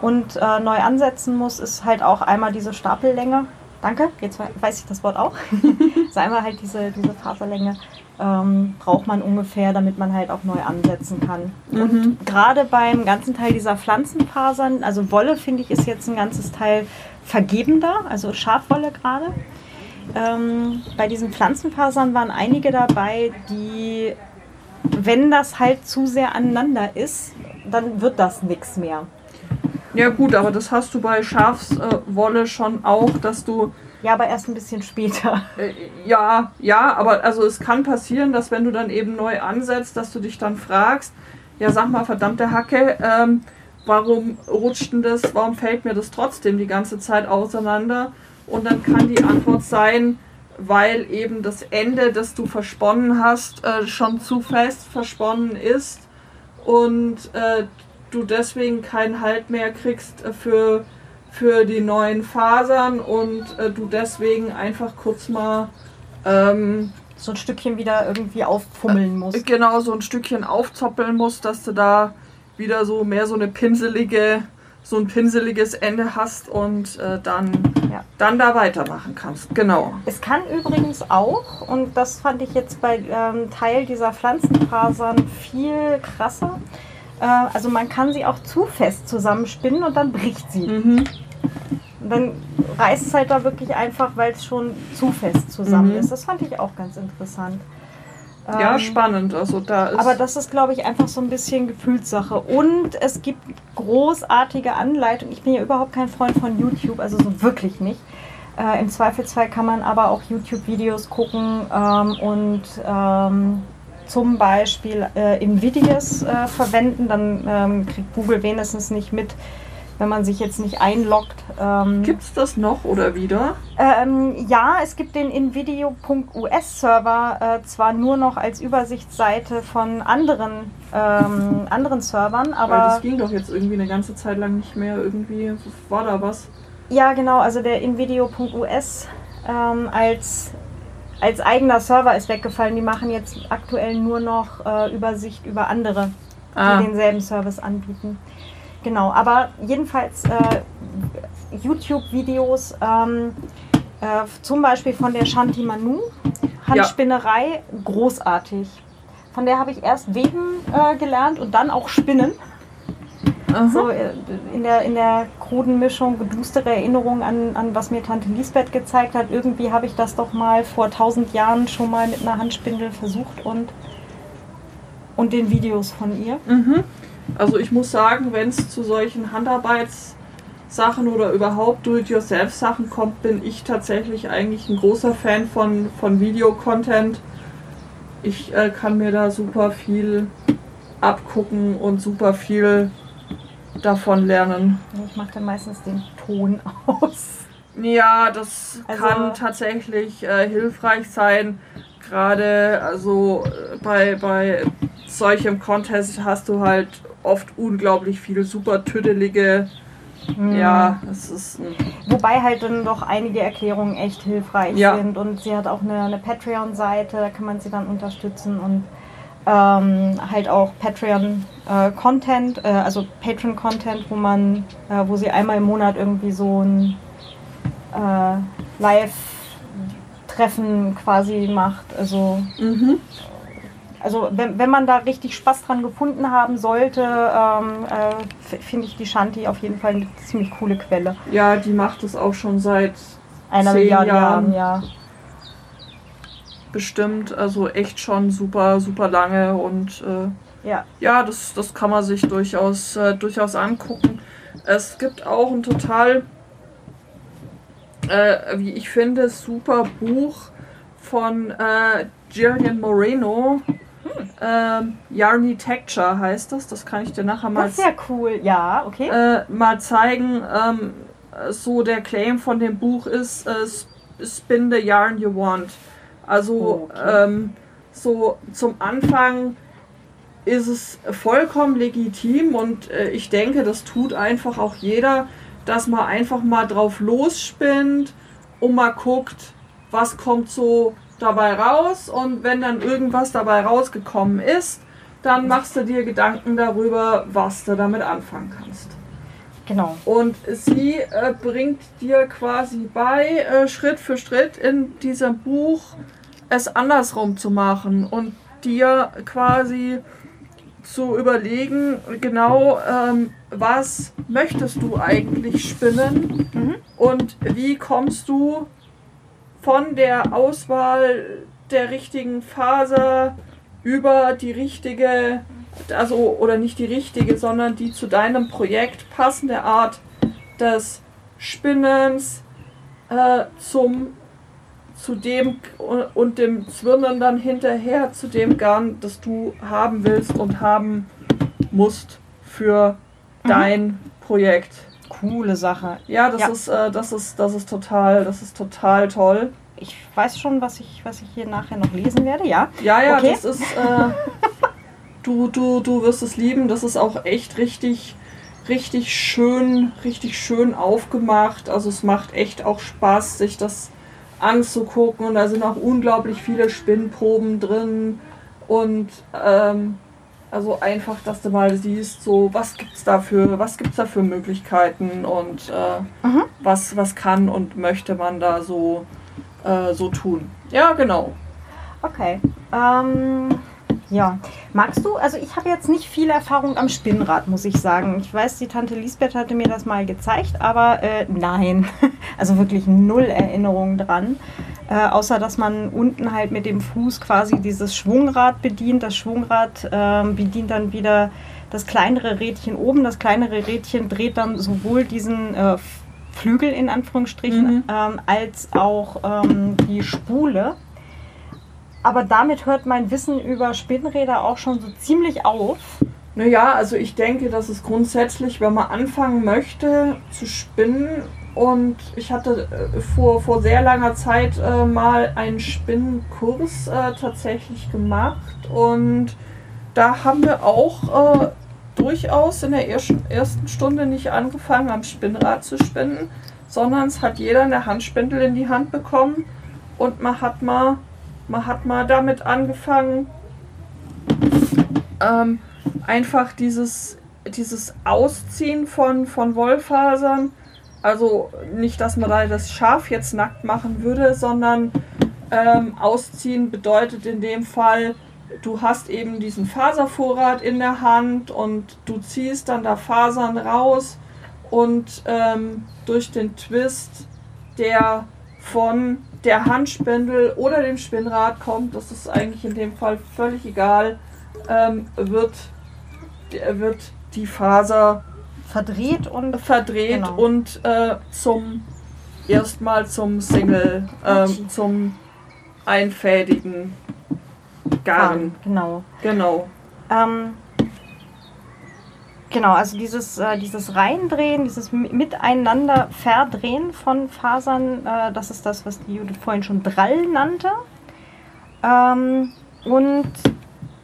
und äh, neu ansetzen muss, ist halt auch einmal diese Stapellänge. Danke, jetzt weiß ich das Wort auch. ist einmal halt diese, diese Faserlänge ähm, braucht man ungefähr, damit man halt auch neu ansetzen kann. Mhm. Und gerade beim ganzen Teil dieser Pflanzenfasern, also Wolle finde ich ist jetzt ein ganzes Teil vergebender, also Schafwolle gerade. Ähm, bei diesen Pflanzenfasern waren einige dabei, die, wenn das halt zu sehr aneinander ist, dann wird das nichts mehr. Ja gut, aber das hast du bei Schafswolle schon auch, dass du ja, aber erst ein bisschen später. Äh, ja, ja, aber also es kann passieren, dass wenn du dann eben neu ansetzt, dass du dich dann fragst, ja sag mal, verdammte Hacke, ähm, warum rutscht denn das, warum fällt mir das trotzdem die ganze Zeit auseinander? Und dann kann die Antwort sein, weil eben das Ende, das du versponnen hast, äh, schon zu fest versponnen ist und äh, du deswegen keinen Halt mehr kriegst äh, für für die neuen Fasern und äh, du deswegen einfach kurz mal ähm, so ein Stückchen wieder irgendwie auffummeln musst. Äh, genau, so ein Stückchen aufzoppeln musst, dass du da wieder so mehr so eine pinselige, so ein pinseliges Ende hast und äh, dann Ja. dann da weitermachen kannst. Genau. Es kann übrigens auch, und das fand ich jetzt bei ähm, Teil dieser Pflanzenfasern viel krasser, äh, also man kann sie auch zu fest zusammenspinnen und dann bricht sie. Mhm. Und dann reißt es halt da wirklich einfach, weil es schon zu fest zusammen Mhm. ist. Das fand ich auch ganz interessant. Ja, Ähm, spannend. Also da ist. Aber das ist, glaube ich, einfach so ein bisschen Gefühlssache. Und es gibt großartige Anleitungen. Ich bin ja überhaupt kein Freund von YouTube, also so wirklich nicht. Äh, Im Zweifelsfall kann man aber auch YouTube-Videos gucken ähm, und ähm, zum Beispiel äh, Invidious äh, verwenden. Dann ähm, kriegt Google wenigstens nicht mit, wenn man sich jetzt nicht einloggt. Ähm, Gibt es das noch oder wieder? ähm, ja, es gibt den Invideo.us-Server äh, zwar nur noch als Übersichtsseite von anderen, ähm, anderen Servern, Weil aber das ging doch jetzt irgendwie eine ganze Zeit lang nicht mehr. Irgendwie war da was. ja genau, also der Invideo.us ähm, als, als eigener Server ist weggefallen. Die machen jetzt aktuell nur noch äh, Übersicht über andere, Ah, die denselben Service anbieten. Genau, aber jedenfalls äh, YouTube-Videos, ähm, äh, zum Beispiel von der Shanti Manu, Handspinnerei, großartig. Von der habe ich erst Weben äh, gelernt und dann auch Spinnen. Aha. So äh, in der, in der kruden Mischung, gedustere Erinnerung an, an was mir Tante Lisbeth gezeigt hat. Irgendwie habe ich das doch mal vor tausend Jahren schon mal mit einer Handspindel versucht und, und den Videos von ihr. Mhm. Also ich muss sagen, wenn es zu solchen Handarbeitssachen oder überhaupt Do-it-yourself-Sachen kommt, bin ich tatsächlich eigentlich ein großer Fan von, von Videocontent. Ich äh, kann mir da super viel abgucken und super viel davon lernen. Ich mache dann meistens den Ton aus. Ja, das Also- kann tatsächlich äh, hilfreich sein. Gerade also äh, bei, bei solchem Contest hast du halt oft unglaublich viel super tüdelige. Ja, es ist Wobei halt dann doch einige Erklärungen echt hilfreich Ja. sind. Und sie hat auch eine, eine Patreon-Seite, da kann man sie dann unterstützen und ähm, halt auch Patreon-Content, äh, also Patreon-Content, wo man, äh, wo sie einmal im Monat irgendwie so ein äh, Live-Treffen quasi macht. Also mhm. also wenn, wenn man da richtig Spaß dran gefunden haben sollte, ähm, äh, finde ich die Shanti auf jeden Fall eine ziemlich coole Quelle. Ja, die macht es auch schon seit Einer Milliarde Jahren. Jahren, ja. Bestimmt, also echt schon super, super lange und äh, Ja. ja, das, das kann man sich durchaus, äh, durchaus angucken. Es gibt auch ein total, äh, wie ich finde, super Buch von äh, Gillian Moreno. Ähm, Yarny Texture heißt das. Das kann ich dir nachher mal, Das ist ja cool. Ja, okay. äh, mal zeigen. Ähm, so der Claim von dem Buch ist äh, Spin the Yarn You Want. Also Okay. ähm, so zum Anfang ist es vollkommen legitim und äh, ich denke, das tut einfach auch jeder, dass man einfach mal drauf losspinnt und mal guckt, was kommt so dabei raus und wenn dann irgendwas dabei rausgekommen ist, dann machst du dir Gedanken darüber, was du damit anfangen kannst. genau. Und sie äh, bringt dir quasi bei, äh, Schritt für Schritt in diesem Buch es andersrum zu machen und dir quasi zu überlegen, genau, ähm, was möchtest du eigentlich spinnen Mhm. und wie kommst du von der Auswahl der richtigen Faser über die richtige, also oder nicht die richtige, sondern die zu deinem Projekt passende Art des Spinnens äh, zum zu dem und dem Zwirnen dann hinterher zu dem Garn, das du haben willst und haben musst für dein Projekt. Coole Sache. Ja, das Ja. ist äh, das ist das ist total das ist total toll. Ich weiß schon, was ich, was ich hier nachher noch lesen werde, ja. Ja, ja, Okay. das ist äh, du du du wirst es lieben. Das ist auch echt richtig richtig schön richtig schön aufgemacht. Also es macht echt auch Spaß, sich das anzugucken und da sind auch unglaublich viele Spinnproben drin und ähm, Also einfach, dass du mal siehst, so was gibt's da für, was gibt's da für Möglichkeiten und äh, Mhm. was, was kann und möchte man da so, äh, so tun. Ja, genau. Okay. Ähm, ja. Magst du? Also ich habe jetzt nicht viel Erfahrung am Spinnrad, muss ich sagen. Ich weiß, die Tante Lisbeth hatte mir das mal gezeigt, aber äh, nein. Also wirklich null Erinnerung dran. Äh, außer dass man unten halt mit dem Fuß quasi dieses Schwungrad bedient. Das Schwungrad ähm, bedient dann wieder das kleinere Rädchen oben. Das kleinere Rädchen dreht dann sowohl diesen äh, Flügel in Anführungsstrichen Mhm. ähm, als auch ähm, die Spule. Aber damit hört mein Wissen über Spinnräder auch schon so ziemlich auf. Naja, also ich denke, dass es grundsätzlich, wenn man anfangen möchte zu spinnen, und ich hatte äh, vor, vor sehr langer Zeit äh, mal einen Spinnenkurs äh, tatsächlich gemacht und da haben wir auch äh, durchaus in der ersten, ersten Stunde nicht angefangen am Spinnrad zu spinnen, sondern es hat jeder eine Handspindel in die Hand bekommen und man hat mal, man hat mal damit angefangen, ähm, einfach dieses, dieses Ausziehen von, von Wollfasern. Also nicht, dass man da das Schaf jetzt nackt machen würde, sondern ähm, Ausziehen bedeutet in dem Fall, du hast eben diesen Faservorrat in der Hand und du ziehst dann da Fasern raus und ähm, durch den Twist, der von der Handspindel oder dem Spinnrad kommt, das ist eigentlich in dem Fall völlig egal, ähm, wird, wird die Faser Verdreht und verdreht Genau. und äh, zum erstmal zum Single, ähm, Hatschi. zum einfädigen Garn. Genau. Genau. Ähm, genau, also dieses, äh, dieses Reindrehen, dieses Miteinander verdrehen von Fasern, äh, das ist das, was die Judith vorhin schon Drall nannte. Ähm, und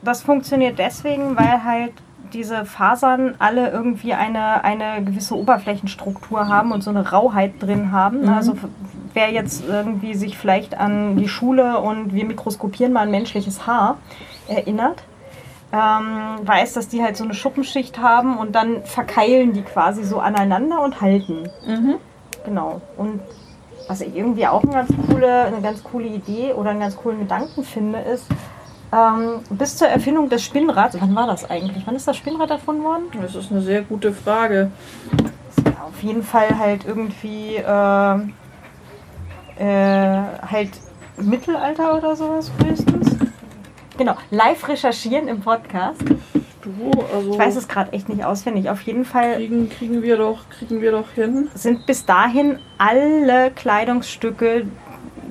das funktioniert deswegen, weil halt diese Fasern alle irgendwie eine, eine gewisse Oberflächenstruktur haben und so eine Rauheit drin haben. Mhm. Also wer jetzt irgendwie sich vielleicht an die Schule und wir mikroskopieren mal ein menschliches Haar erinnert, ähm, weiß, dass die halt so eine Schuppenschicht haben und dann verkeilen die quasi so aneinander und halten. Mhm. Genau. Und was ich irgendwie auch eine ganz coole, eine ganz coole Idee oder einen ganz coolen Gedanken finde, ist, ähm, bis zur Erfindung des Spinnrads, wann war das eigentlich? Wann ist das Spinnrad erfunden worden? Das ist eine sehr gute Frage. Ja, auf jeden Fall halt irgendwie äh, äh, halt Mittelalter oder sowas frühestens. Genau, live recherchieren im Podcast. Du, also Ich weiß es gerade echt nicht auswendig. Auf jeden Fall kriegen, kriegen wir doch, kriegen wir doch hin. sind bis dahin alle Kleidungsstücke,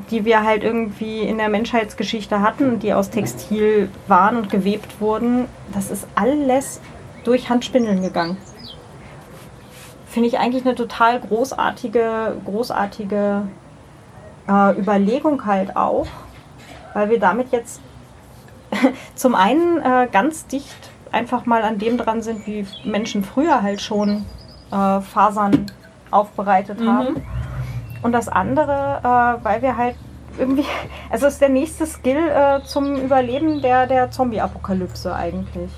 die wir halt irgendwie in der Menschheitsgeschichte hatten und die aus Textil waren und gewebt wurden, das ist alles durch Handspindeln gegangen. Finde ich eigentlich eine total großartige, großartige äh, Überlegung halt auch, weil wir damit jetzt zum einen äh, ganz dicht einfach mal an dem dran sind, wie Menschen früher halt schon äh, Fasern aufbereitet Mhm. haben. Und das andere, äh, weil wir halt irgendwie, also es ist der nächste Skill äh, zum Überleben der, der Zombie-Apokalypse eigentlich.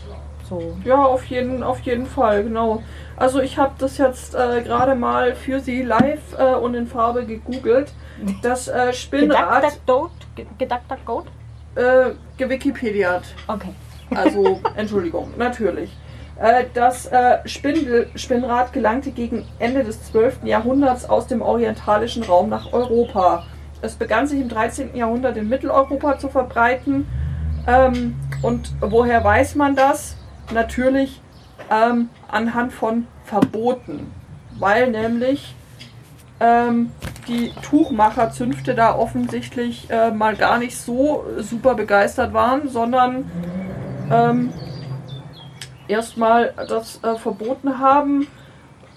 So. Ja, auf jeden, auf jeden Fall, genau. Also ich habe das jetzt äh, gerade mal für Sie live äh, und in Farbe gegoogelt. Das äh, Spinnrad Gedacht, Gedacht, Goat? Äh, gewikipediat. Okay. Also, Entschuldigung, natürlich. Äh, Das äh, Spindel, Spinnrad gelangte gegen Ende des 12. Jahrhunderts aus dem orientalischen Raum nach Europa. Es begann sich im 13. Jahrhundert in Mitteleuropa zu verbreiten. Ähm, und woher weiß man das? Natürlich ähm, anhand von Verboten. Weil nämlich ähm, die Tuchmacherzünfte da offensichtlich äh, mal gar nicht so super begeistert waren, sondern ähm, erstmal das äh, verboten haben.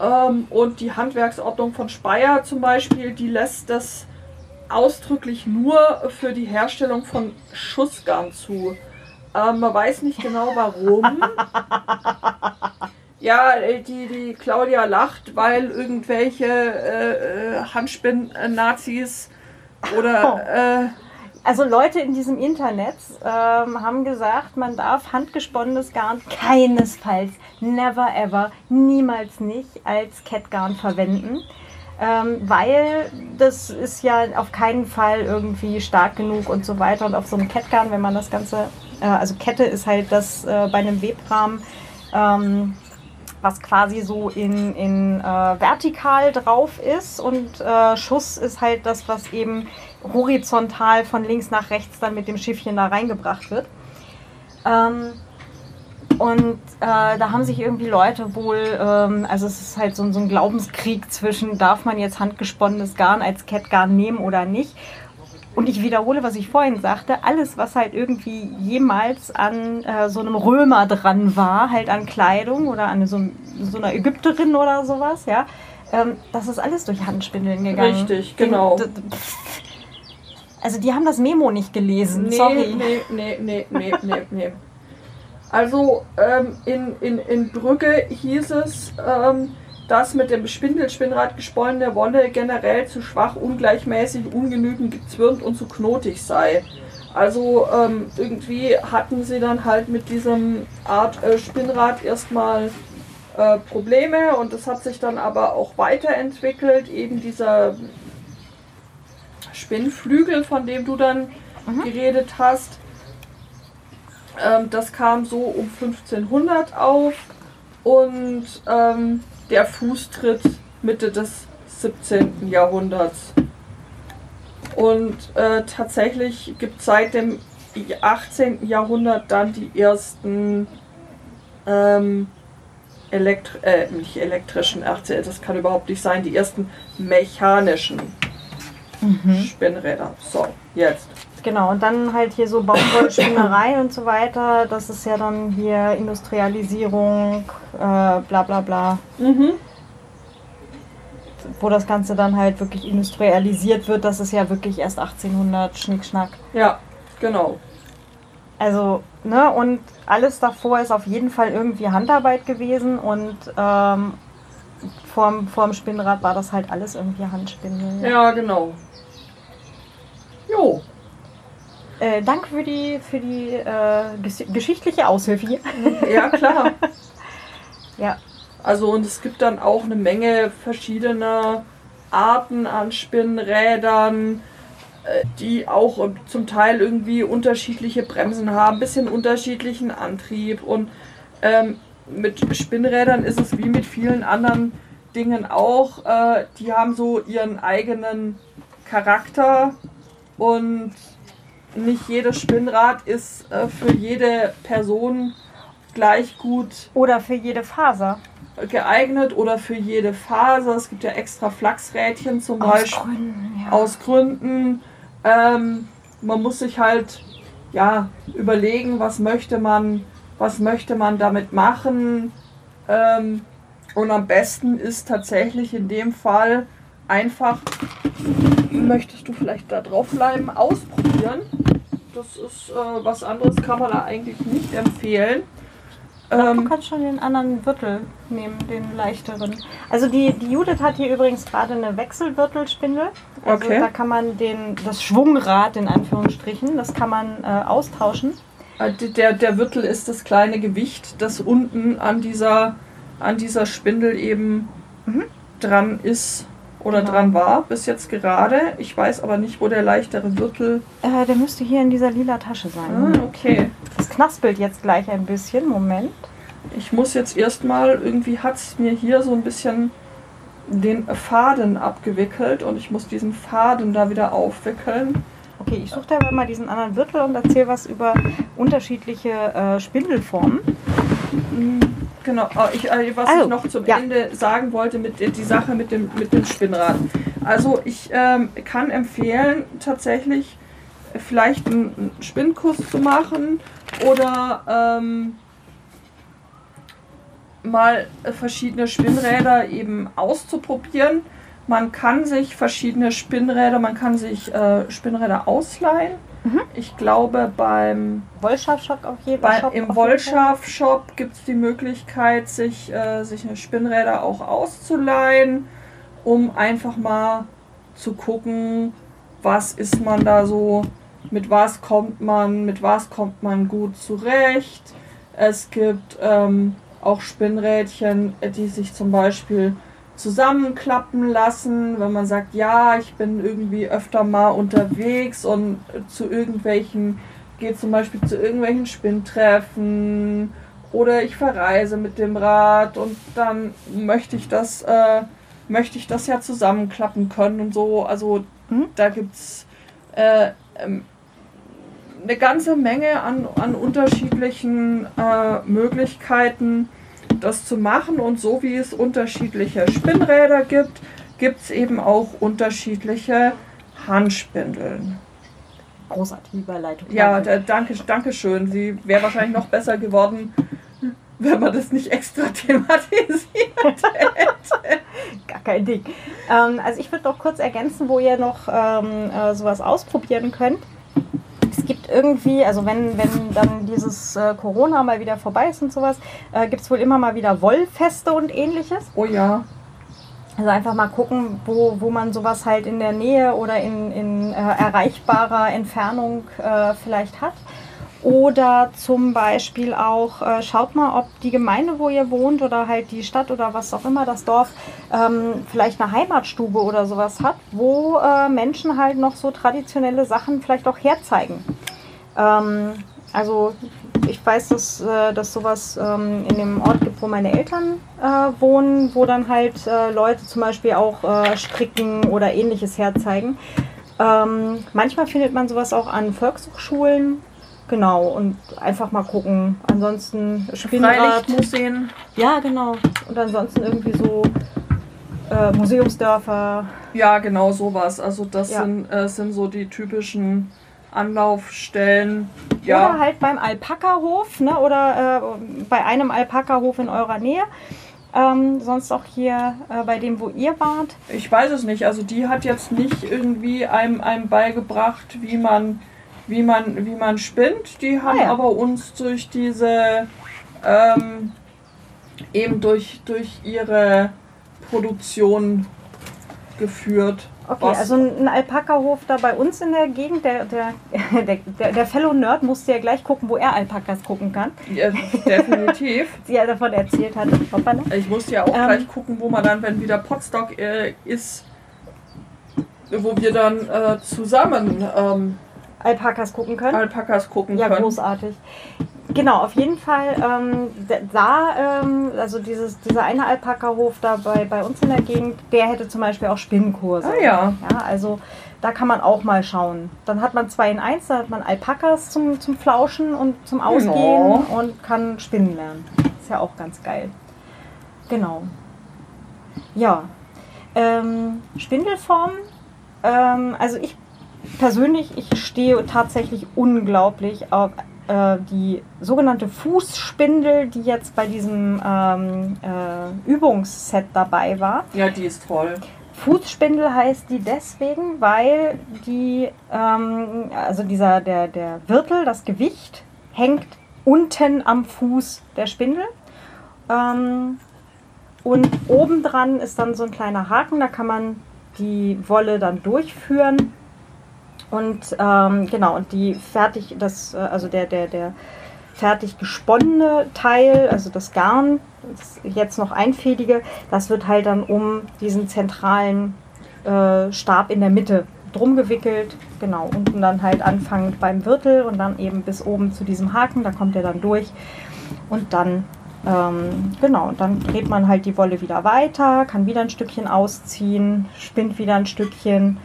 Ähm, und die Handwerksordnung von Speyer zum Beispiel, die lässt das ausdrücklich nur für die Herstellung von Schussgarn zu. Ähm, man weiß nicht genau warum. Ja, äh, die, die Claudia lacht, weil irgendwelche äh, äh, Handspinn-Nazis oder äh, also Leute in diesem Internet ähm, haben gesagt, man darf handgesponnenes Garn keinesfalls, never ever, niemals nicht als Catgarn verwenden. Ähm, weil das ist ja auf keinen Fall irgendwie stark genug und so weiter. Und auf so einem Catgarn, wenn man das Ganze, äh, also Kette ist halt das äh, bei einem Webrahmen, ähm, was quasi so in, in äh, vertikal drauf ist und äh, Schuss ist halt das, was eben horizontal von links nach rechts dann mit dem Schiffchen da reingebracht wird. Ähm, und äh, da haben sich irgendwie Leute wohl, ähm, also es ist halt so, so, ein Glaubenskrieg zwischen, darf man jetzt handgesponnenes Garn als Catgarn nehmen oder nicht. Und ich wiederhole, was ich vorhin sagte, alles, was halt irgendwie jemals an äh, so einem Römer dran war, halt an Kleidung oder an so, so einer Ägypterin oder sowas, ja, ähm, das ist alles durch Handspindeln gegangen. Richtig, genau. Den, also die haben das Memo nicht gelesen. Nee, Sorry. Nee, nee, nee, nee, nee, nee. Also ähm, in, in, in Brügge hieß es, ähm, dass mit dem Spindelspinnrad gesponnene Wolle generell zu schwach, ungleichmäßig, ungenügend gezwirnt und zu knotig sei. Also ähm, irgendwie hatten sie dann halt mit diesem Art äh, Spinnrad erstmal äh, Probleme und das hat sich dann aber auch weiterentwickelt. Eben dieser Spinnflügel, von dem du dann mhm. geredet hast. Ähm, das kam so um 1500 auf und ähm, der Fußtritt Mitte des 17. Jahrhunderts. Und äh, tatsächlich gibt es seit dem 18. Jahrhundert dann die ersten ähm, Elektri äh, nicht elektrischen, das kann überhaupt nicht sein, die ersten mechanischen mhm. Spinnräder. So, jetzt. Genau, und dann halt hier so Baumwollspinnerei und so weiter. Das ist ja dann hier Industrialisierung, äh, bla bla bla. Mhm. Wo das Ganze dann halt wirklich industrialisiert wird, das ist ja wirklich erst 1800 Schnickschnack. Ja, genau. Also, ne, und alles davor ist auf jeden Fall irgendwie Handarbeit gewesen und ähm, vorm, vorm Spinnrad war das halt alles irgendwie Handspinnen. Ja, ja genau. Jo. Äh, danke für die, für die äh, ges geschichtliche Aushilfe hier. Ja, klar. ja. Also und es gibt dann auch eine Menge verschiedener Arten an Spinnrädern, äh, die auch zum Teil irgendwie unterschiedliche Bremsen haben, ein bisschen unterschiedlichen Antrieb. Und ähm, mit Spinnrädern ist es wie mit vielen anderen Dingen auch. Äh, die haben so ihren eigenen Charakter und nicht jedes Spinnrad ist äh, für jede Person gleich gut. Oder für jede Faser. Geeignet oder für jede Faser. Es gibt ja extra Flachsrädchen zum aus Beispiel. Gründen, ja. Aus Gründen. Ähm, man muss sich halt ja, überlegen, was möchte man, was möchte man damit machen. Ähm, und am besten ist tatsächlich in dem Fall einfach, möchtest du vielleicht da drauf bleiben, ausprobieren. Das ist äh, was anderes, kann man da eigentlich nicht empfehlen. Ähm, du kannst schon den anderen Wirtel nehmen, den leichteren. Also die, die Judith hat hier übrigens gerade eine Wechselwirtelspindel. Also okay. da kann man den, das Schwungrad in Anführungsstrichen, das kann man äh, austauschen. Äh, der, der Wirtel ist das kleine Gewicht, das unten an dieser, an dieser Spindel eben mhm. dran ist oder genau. dran war bis jetzt gerade. Ich weiß aber nicht, wo der leichtere Wirtel. Äh, der müsste hier in dieser lila Tasche sein. Ah, okay. Das knaspelt jetzt gleich ein bisschen. Moment. Ich muss jetzt erstmal, irgendwie hat es mir hier so ein bisschen den Faden abgewickelt und ich muss diesen Faden da wieder aufwickeln. Okay, ich suche da mal diesen anderen Wirtel und erzähle was über unterschiedliche äh, Spindelformen. Mhm. Genau, oh, ich, äh, was also, ich noch zum ja. Ende sagen wollte, mit die Sache mit dem, mit dem Spinnrad. Also ich ähm, kann empfehlen, tatsächlich vielleicht einen Spinnkurs zu machen oder ähm, mal verschiedene Spinnräder eben auszuprobieren. Man kann sich verschiedene Spinnräder, man kann sich äh, Spinnräder ausleihen Mhm. Ich glaube, beim Wollschaf-Shop auf jeden Fall. Im Wollschaf-Shop gibt es die Möglichkeit, sich, äh, sich eine Spinnräder auch auszuleihen, um einfach mal zu gucken, was ist man da so mit was kommt man, mit was kommt man gut zurecht. Es gibt ähm, auch Spinnrädchen, die sich zum Beispiel zusammenklappen lassen, wenn man sagt, ja, ich bin irgendwie öfter mal unterwegs und zu irgendwelchen, gehe zum Beispiel zu irgendwelchen Spinntreffen oder ich verreise mit dem Rad und dann möchte ich das, äh, möchte ich das ja zusammenklappen können und so. Also mhm. da gibt es äh, ähm, eine ganze Menge an, an unterschiedlichen äh, Möglichkeiten, das zu machen. Und so wie es unterschiedliche Spinnräder gibt, gibt es eben auch unterschiedliche Handspindeln. Großartige Überleitung. Ja, da, danke, danke schön. Sie wäre wahrscheinlich noch besser geworden, wenn man das nicht extra thematisiert hätte. Gar kein Ding. Ähm, also ich würde doch kurz ergänzen, wo ihr noch ähm, äh, sowas ausprobieren könnt es gibt irgendwie, also wenn, wenn dann dieses äh, Corona mal wieder vorbei ist und sowas, äh, gibt es wohl immer mal wieder Wollfeste und ähnliches. Oh ja. Also einfach mal gucken, wo, wo man sowas halt in der Nähe oder in, in äh, erreichbarer Entfernung äh, vielleicht hat. Oder zum Beispiel auch, äh, schaut mal, ob die Gemeinde, wo ihr wohnt oder halt die Stadt oder was auch immer, das Dorf, ähm, vielleicht eine Heimatstube oder sowas hat, wo äh, Menschen halt noch so traditionelle Sachen vielleicht auch herzeigen. Ähm, also ich weiß, dass, äh, dass sowas ähm, in dem Ort gibt, wo meine Eltern äh, wohnen, wo dann halt äh, Leute zum Beispiel auch äh, stricken oder ähnliches herzeigen. Ähm, manchmal findet man sowas auch an Volkshochschulen Genau, und einfach mal gucken. Ansonsten Spinnrad. Museen. Ja, genau. Und ansonsten irgendwie so äh, Museumsdörfer. Ja, genau sowas. Also das ja. sind, äh, sind so die typischen Anlaufstellen. Ja. Oder halt beim Alpaka-Hof, ne? Oder äh, bei einem Alpaka-Hof in eurer Nähe. Ähm, sonst auch hier äh, bei dem, wo ihr wart? Ich weiß es nicht. Also die hat jetzt nicht irgendwie einem, einem beigebracht, wie man wie man, wie man spinnt. Die haben ah, ja. aber uns durch diese, ähm, eben durch, durch ihre Produktion geführt. Okay, also ein Alpaka-Hof da bei uns in der Gegend, der, der, der, der, Fellow Nerd musste ja gleich gucken, wo er Alpakas gucken kann. Ja, definitiv. Sie ja davon erzählt hat. Hoppala. Ich musste ja auch ähm, gleich gucken, wo man dann, wenn wieder Potstock äh, ist, wo wir dann äh, zusammen ähm, Alpakas gucken können. Alpakas gucken ja, können. Ja, großartig. Genau, auf jeden Fall ähm, da, ähm, also dieses, dieser eine Alpaka-Hof da bei, bei uns in der Gegend, der hätte zum Beispiel auch Spinnenkurse. Ah ja. Ja, also da kann man auch mal schauen. Dann hat man zwei in eins, da hat man Alpakas zum, zum Flauschen und zum Ausgehen no. und kann Spinnen lernen. Ist ja auch ganz geil. Genau. Ja. Ähm, Spindelform. Ähm, also ich persönlich, ich stehe tatsächlich unglaublich auf äh, die sogenannte Fußspindel, die jetzt bei diesem ähm, äh, Übungsset dabei war. Ja, die ist toll. Fußspindel heißt die deswegen, weil die, ähm, also dieser, der, der Wirtel, das Gewicht, hängt unten am Fuß der Spindel. Ähm, und obendran ist dann so ein kleiner Haken, da kann man die Wolle dann durchführen und ähm, genau, und die fertig, das, äh, also der, der, der fertig gesponnene Teil, also das Garn, das jetzt noch einfädige, das wird halt dann um diesen zentralen äh, Stab in der Mitte drum gewickelt. Genau, unten dann halt anfangend beim Wirtel und dann eben bis oben zu diesem Haken, da kommt er dann durch. Und dann, ähm, genau, dann dreht man halt die Wolle wieder weiter, kann wieder ein Stückchen ausziehen, spinnt wieder ein Stückchen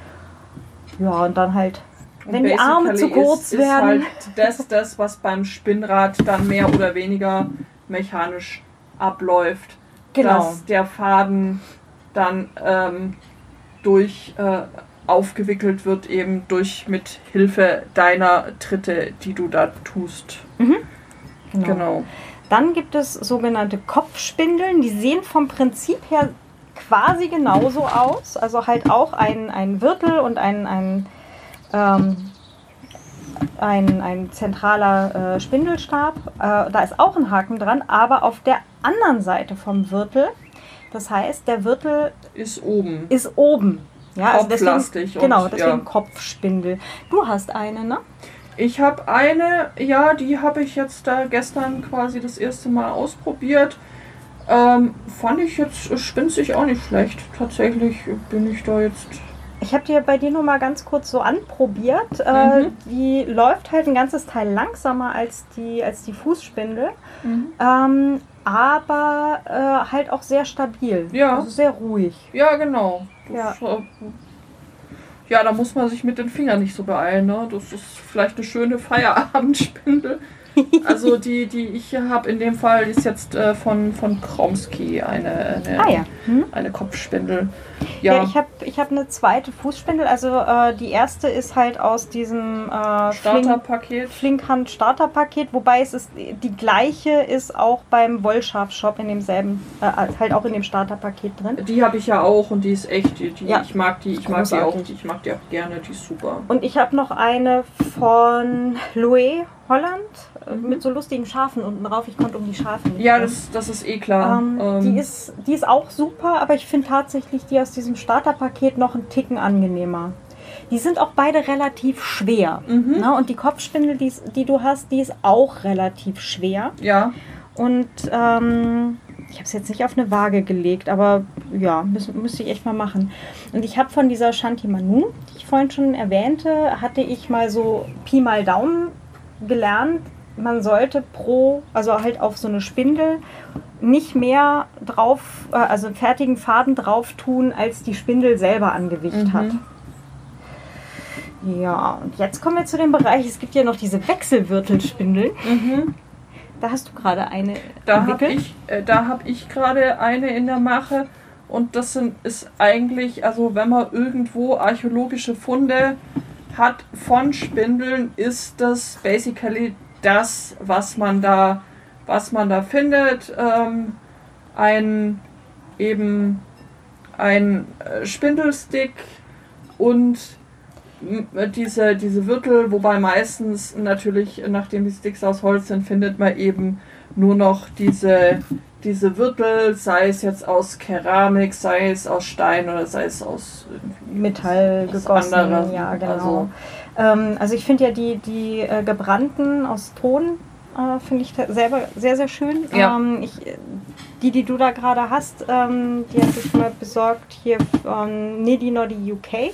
ja, und dann halt, wenn die Arme zu kurz ist, werden. Ist halt das, das, was beim Spinnrad dann mehr oder weniger mechanisch abläuft. Genau. Dass der Faden dann ähm, durch äh, aufgewickelt wird, eben durch mit Hilfe deiner Tritte, die du da tust. Mhm. Genau. genau. Dann gibt es sogenannte Kopfspindeln, die sehen vom Prinzip her quasi genauso aus. Also halt auch ein, ein Wirtel und ein, ein, ähm, ein, ein zentraler äh, Spindelstab. Äh, da ist auch ein Haken dran, aber auf der anderen Seite vom Wirtel. Das heißt, der Wirtel ist oben. Ist oben. Ja, also deswegen, genau, deswegen ja. Kopfspindel. Du hast eine, ne? Ich habe eine, ja, die habe ich jetzt da gestern quasi das erste Mal ausprobiert. Ähm, fand ich jetzt spinzig auch nicht schlecht. Tatsächlich bin ich da jetzt. Ich habe dir bei dir nur mal ganz kurz so anprobiert. Äh, Mhm. die läuft halt ein ganzes Teil langsamer als die, als die Fußspindel. Ähm, aber äh, halt auch sehr stabil. Ja. Also sehr ruhig. Ja, genau. Ja. Äh, ja, da muss man sich mit den Fingern nicht so beeilen. Ne? Das ist vielleicht eine schöne Feierabendspindel. Also die, die ich hier habe, in dem Fall ist jetzt äh, von, von Kromsky eine, eine, Ah ja. Hm? eine Kopfspindel. Ja, Ja, ich habe ich hab eine zweite Fußspindel. Also äh, die erste ist halt aus diesem äh, Flink, Starterpaket. Flinkhand Starterpaket, wobei es ist die gleiche ist auch beim Wollschaf Shop in demselben, äh, halt auch in dem Starterpaket drin. Die habe ich ja auch und die ist echt, die, die Ja. ich mag die, ich mag die auch, Großartig. ich mag die auch gerne, die ist super. Und ich habe noch eine von Louis Holland äh, Mhm. mit so lustigen Schafen unten drauf. Ich konnte um die Schafe nicht. Ja, das, das ist eh klar. Ähm, Ähm, die, ist, die ist auch super, aber ich finde tatsächlich die aus diesem Starterpaket noch einen Ticken angenehmer. Die sind auch beide relativ schwer. Mhm. Ne? Und die Kopfspindel, die, die du hast, die ist auch relativ schwer. ja, Und ähm, ich habe es jetzt nicht auf eine Waage gelegt, aber ja, müß, müsste ich echt mal machen. Und ich habe von dieser Shanti Manu, die ich vorhin schon erwähnte, hatte ich mal so Pi mal Daumen gelernt. Man sollte pro, also halt auf so eine Spindel, nicht mehr drauf, äh, also einen fertigen Faden drauf tun, als die Spindel selber an Gewicht Mhm. hat. Ja, und jetzt kommen wir zu dem Bereich, es gibt ja noch diese Wechselwirtelspindeln. mhm. Da hast du gerade eine Da habe entwickelt. ich, äh, da hab ich gerade eine in der Mache und das sind, ist eigentlich, also wenn man irgendwo archäologische Funde hat von Spindeln, ist das basically das, was man da, was man da findet. Ähm, ein eben ein äh, Spindelstick und diese, diese Wirtel, wobei meistens natürlich, nachdem die Sticks aus Holz sind, findet man eben nur noch diese, diese Wirtel, sei es jetzt aus Keramik, sei es aus Stein oder sei es aus Metall gegossen. anderes. Ja, genau. Also- ähm, also ich finde ja die, die äh, gebrannten aus Ton äh, finde ich selber sehr, sehr schön. Ja. Ähm, ich, die, die du da gerade hast, ähm, die habe ich mal besorgt hier von Niddy Noddy UK.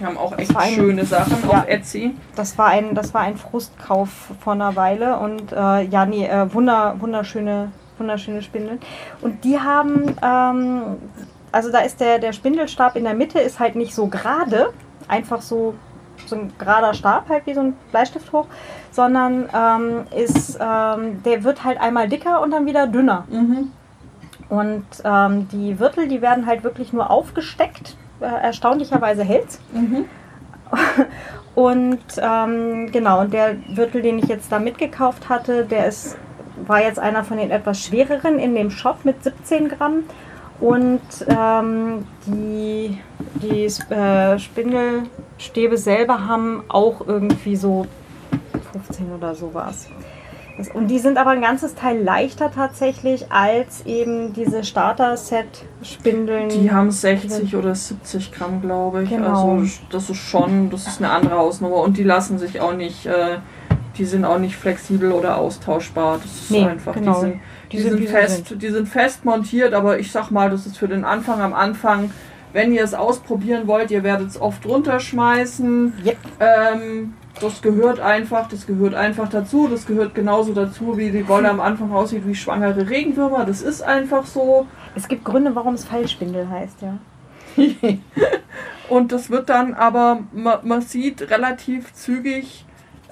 Die haben auch echt ein- schöne Sachen Ja. auf Etsy. Das war ein, das war ein Frustkauf vor einer Weile und äh, ja, nee, äh, wunder, wunderschöne, wunderschöne Spindeln. Und die haben, ähm, also da ist der, der Spindelstab in der Mitte ist halt nicht so gerade, einfach so, so ein gerader Stab, halt wie so ein Bleistift hoch, sondern ähm, ist, ähm, der wird halt einmal dicker und dann wieder dünner. Mhm. Und ähm, die Wirtel, die werden halt wirklich nur aufgesteckt. Äh, erstaunlicherweise hält's. Mhm. Und ähm, genau, und der Wirtel, den ich jetzt da mitgekauft hatte, der ist, war jetzt einer von den etwas schwereren in dem Shop mit 17 Gramm. Und ähm, die, die äh, Spindelstäbe selber haben auch irgendwie so 15 oder sowas. Und die sind aber ein ganzes Teil leichter tatsächlich als eben diese Starter-Set-Spindeln. Die haben 60 oder 70 Gramm, glaube ich. Genau. Also das ist schon, das ist eine andere Hausnummer. Und die lassen sich auch nicht, äh, die sind auch nicht flexibel oder austauschbar. Das ist Nee, einfach, genau. die sind, die, Die sind, sind, fest, die sind fest montiert, aber ich sag mal, das ist für den Anfang am Anfang, wenn ihr es ausprobieren wollt, ihr werdet es oft runterschmeißen. Yep. Ähm, das gehört einfach, das gehört einfach dazu. Das gehört genauso dazu, wie die Wolle am Anfang aussieht wie schwangere Regenwürmer. Das ist einfach so. Es gibt Gründe, warum es Fallspindel heißt, ja. Und das wird dann aber, man, man sieht relativ zügig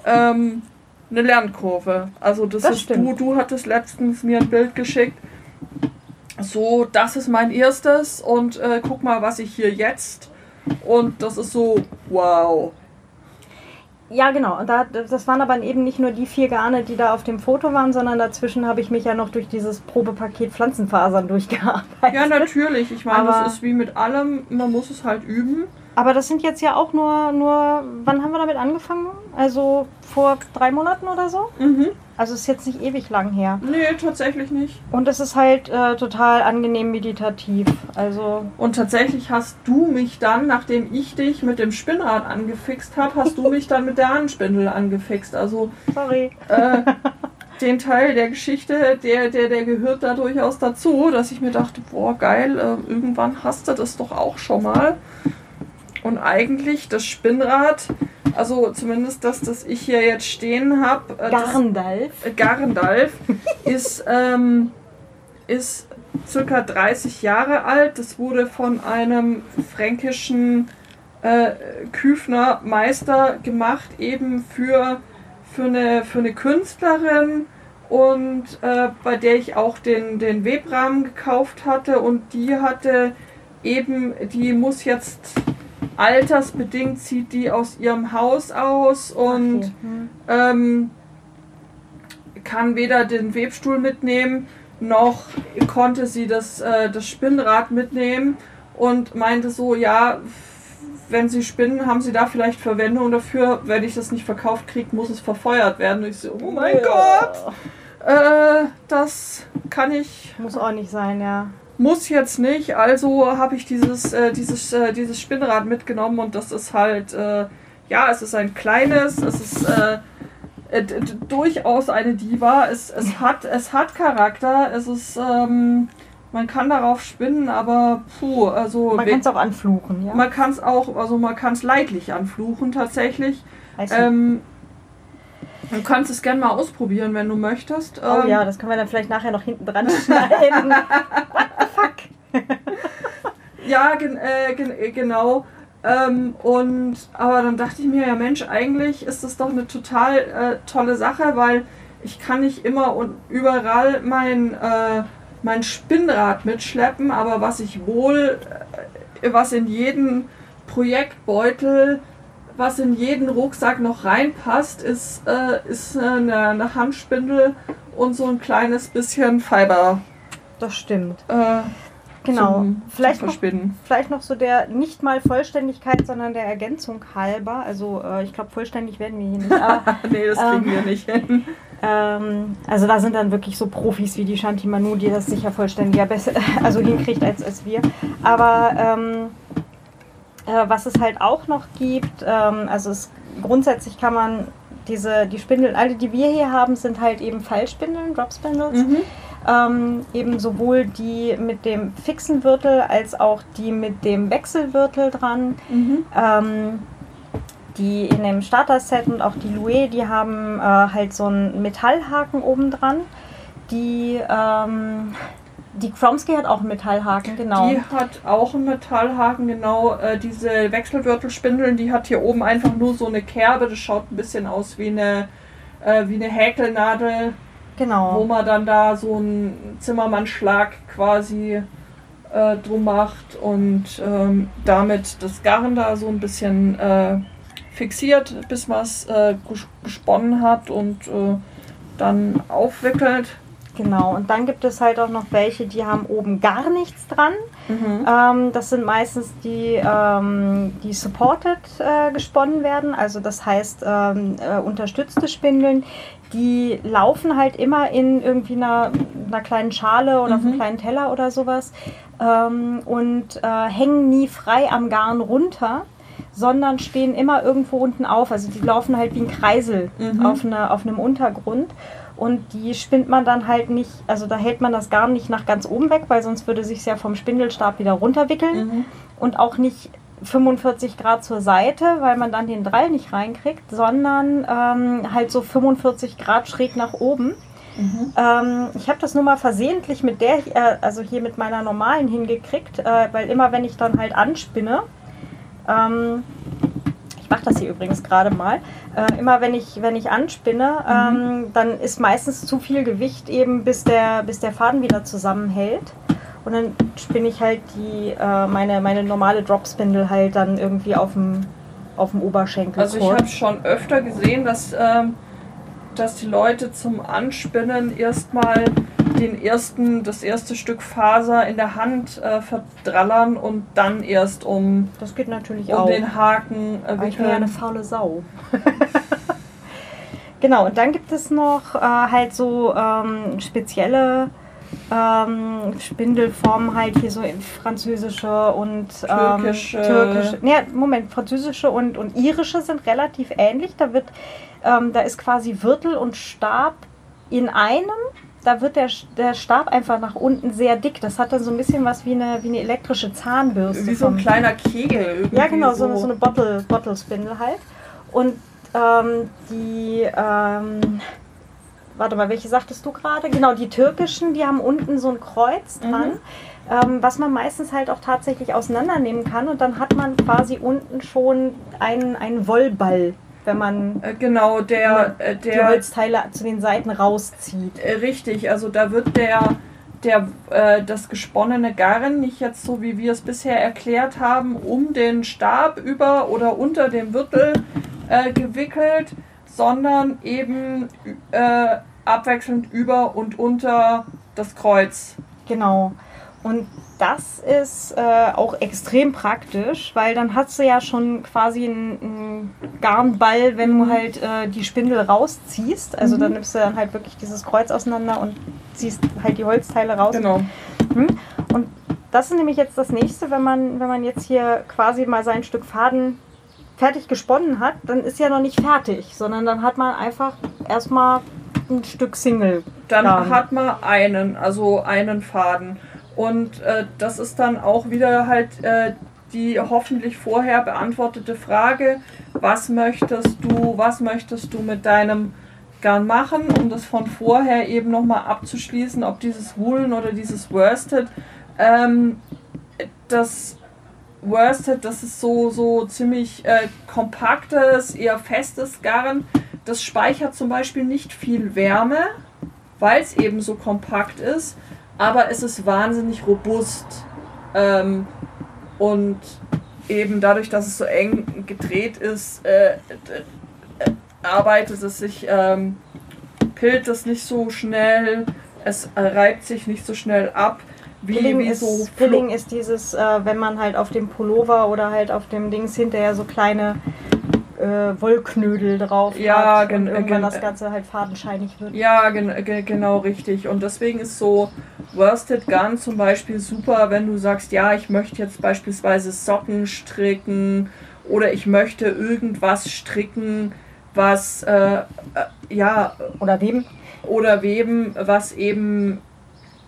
ähm, eine Lernkurve. Also das, Das ist stimmt. du, du hattest letztens mir ein Bild geschickt. So, das ist mein erstes und äh, guck mal, was ich hier jetzt. Und das ist so, wow. Ja, genau. Und da, das waren aber eben nicht nur die vier Garne, die da auf dem Foto waren, sondern dazwischen habe ich mich ja noch durch dieses Probepaket Pflanzenfasern durchgearbeitet. Ja, natürlich. Ich meine, Aber- das ist wie mit allem, man muss es halt üben. Aber das sind jetzt ja auch nur, nur, wann haben wir damit angefangen? Also vor drei Monaten oder so? Mhm. Also ist jetzt nicht ewig lang her. Nee, tatsächlich nicht. Und es ist halt äh, total angenehm meditativ. Also Und tatsächlich hast du mich dann, nachdem ich dich mit dem Spinnrad angefixt habe, hast du mich dann mit der Handspindel angefixt. Also sorry. äh, den Teil der Geschichte, der, der, der gehört da durchaus dazu, dass ich mir dachte, boah, geil, äh, irgendwann hast du das doch auch schon mal. Und eigentlich das Spinnrad, also zumindest das, das ich hier jetzt stehen habe, äh, das- Garndalf. äh, Garendalf ist, ähm, ist circa 30 Jahre alt. Das wurde von einem fränkischen äh, Küfner Meister gemacht, eben für, für, eine, für eine Künstlerin und äh, bei der ich auch den, den Webrahmen gekauft hatte und die hatte eben, die muss jetzt altersbedingt zieht die aus ihrem Haus aus und Okay. Hm. ähm, kann weder den Webstuhl mitnehmen, noch konnte sie das, äh, das Spinnrad mitnehmen und meinte so, ja, wenn sie spinnen, haben sie da vielleicht Verwendung dafür. Wenn ich das nicht verkauft kriege, muss es verfeuert werden. Und ich so, oh mein Gott, äh, das kann ich Muss auch nicht sein, ja. Muss jetzt nicht, also habe ich dieses, äh, dieses, äh, dieses Spinnrad mitgenommen und das ist halt, äh, ja, es ist ein kleines, es ist äh, äh, durchaus eine Diva, es, es, hat, es hat Charakter, es ist, ähm, man kann darauf spinnen, aber puh, also Man kann es auch anfluchen, ja. man kann es auch, also man kann es leidlich anfluchen tatsächlich. Heißt Ähm, du kannst es gerne mal ausprobieren, wenn du möchtest. oh Ähm, ja, das können wir dann vielleicht nachher noch hinten dran schneiden. What the fuck? Ja, gen äh, gen äh, genau. Ähm, und aber dann dachte ich mir, ja Mensch, eigentlich ist das doch eine total äh, tolle Sache, weil ich kann nicht immer und überall mein, äh, mein Spinnrad mitschleppen, aber was ich wohl, äh, was in jeden Projektbeutel, was in jeden Rucksack noch reinpasst, ist, äh, ist eine, eine Handspindel und so ein kleines bisschen Fiber. Das stimmt. Äh, Genau. zum- Vielleicht zum noch. Vielleicht noch so der, nicht mal Vollständigkeit, sondern der Ergänzung halber. Also äh, ich glaube, vollständig werden wir hier nicht. Aber, nee, das kriegen Ähm, wir nicht hin. ähm, also da sind dann wirklich so Profis wie die Shanti Manu, die das sicher vollständiger besser, also hinkriegt als, als wir. Aber ähm, äh, was es halt auch noch gibt, ähm, also es, grundsätzlich kann man diese, die Spindeln, alle die wir hier haben, sind halt eben Fallspindeln, Drop Spindles. Mhm. Ähm, eben sowohl die mit dem fixen Wirtel als auch die mit dem Wechselwirtel dran. Mhm. Ähm, die in dem Starter-Set und auch die Louis, die haben äh, halt so einen Metallhaken oben dran. Die, ähm, die Kromsky hat auch einen Metallhaken, genau. Die hat auch einen Metallhaken, genau. Äh, diese Wechselwürtelspindeln, die hat hier oben einfach nur so eine Kerbe. Das schaut ein bisschen aus wie eine, äh, wie eine Häkelnadel, wo genau. man dann da so einen Zimmermannschlag quasi äh, drum macht und ähm, damit das Garn da so ein bisschen äh, fixiert, bis man es äh, ges- gesponnen hat und äh, dann aufwickelt. Genau. Und dann gibt es halt auch noch welche, die haben oben gar nichts dran. Mhm. Ähm, das sind meistens die, ähm, die supported äh, gesponnen werden, also das heißt ähm, äh, unterstützte Spindeln. Die laufen halt immer in irgendwie einer, einer kleinen Schale oder auf einem Mhm. kleinen Teller oder sowas ähm, und äh, hängen nie frei am Garn runter, sondern stehen immer irgendwo unten auf. Also die laufen halt wie ein Kreisel Mhm. auf, eine, auf einem Untergrund. Und die spinnt man dann halt nicht, also da hält man das Garn nicht nach ganz oben weg, weil sonst würde sich ja vom Spindelstab wieder runterwickeln. Mhm. Und auch nicht 45 Grad zur Seite, weil man dann den Drall nicht reinkriegt, sondern ähm, halt so 45 Grad schräg nach oben. Mhm. Ähm, ich habe das nur mal versehentlich mit der, äh, also hier mit meiner normalen hingekriegt, äh, weil immer wenn ich dann halt anspinne, ähm, ich mache das hier übrigens gerade mal, äh, immer wenn ich, wenn ich anspinne, ähm, dann ist meistens zu viel Gewicht eben, bis der, bis der Faden wieder zusammenhält. Und dann spinne ich halt die, äh, meine, meine normale Dropspindel halt dann irgendwie auf dem, auf dem Oberschenkel. Also ich habe schon öfter gesehen, dass, ähm, dass die Leute zum Anspinnen erstmal den ersten, das erste Stück Faser in der Hand äh, verdrallern und dann erst um, Das geht natürlich um auch. den Haken äh, ich bin ja eine faule Sau. genau, und dann gibt es noch äh, halt so ähm, spezielle ähm, Spindelformen halt hier so in französische und ähm, Türkische. türkische. Nee, Moment, französische und, und irische sind relativ ähnlich. Da wird, ähm, da ist quasi Wirtel und Stab in einem. Da wird der, der Stab einfach nach unten sehr dick. Das hat dann so ein bisschen was wie eine, wie eine elektrische Zahnbürste. Wie so ein kleiner Kegel. Irgendwie ja, genau, so, eine, so eine Bottle, Bottle Spindle halt. Und ähm, die, ähm, warte mal, welche sagtest du gerade? Genau, die türkischen, die haben unten so ein Kreuz dran, ähm, was man meistens halt auch tatsächlich auseinandernehmen kann. Und dann hat man quasi unten schon einen, einen Wollball, wenn man Äh, genau, der, äh, die der Holzteile zu den Seiten rauszieht. Äh, Richtig, also da wird der, der, äh, das gesponnene Garn nicht jetzt so, wie wir es bisher erklärt haben, um den Stab über oder unter dem Wirtel äh, gewickelt, sondern eben äh, abwechselnd über und unter das Kreuz. Genau. Und das ist äh, auch extrem praktisch, weil dann hast du ja schon quasi einen, einen Garnball, wenn Mhm. du halt äh, die Spindel rausziehst. Also dann nimmst du dann halt wirklich dieses Kreuz auseinander und ziehst halt die Holzteile raus. Genau. Und das ist nämlich jetzt das nächste, wenn man, wenn man jetzt hier quasi mal sein Stück Faden fertig gesponnen hat, dann ist ja noch nicht fertig, sondern dann hat man einfach erstmal ein Stück Single. Dann hat man einen, also einen Faden. Und äh, das ist dann auch wieder halt äh, die hoffentlich vorher beantwortete Frage, was möchtest du, was möchtest du mit deinem Garn machen, um das von vorher eben nochmal abzuschließen, ob dieses Woolen oder dieses Worsted. Ähm, das Worsted, das ist so, so ziemlich äh, kompaktes, eher festes Garn. Das speichert zum Beispiel nicht viel Wärme, weil es eben so kompakt ist, aber es ist wahnsinnig robust. Ähm, und eben dadurch, dass es so eng gedreht ist, äh, äh, arbeitet es sich, ähm, pillt es nicht so schnell, es reibt sich nicht so schnell ab, wie, Pilling wie ist, so Pilling ist dieses, äh, wenn man halt auf dem Pullover oder halt auf dem Dings hinterher so kleine äh, Wollknödel drauf Ja, hat und irgendwann gen- das Ganze halt fadenscheinig wird. Ja, gen ge genau richtig. Und deswegen ist so Worsted Gun zum Beispiel super, wenn du sagst, ja, ich möchte jetzt beispielsweise Socken stricken oder ich möchte irgendwas stricken, was äh, äh, ja Oder weben. oder weben, was eben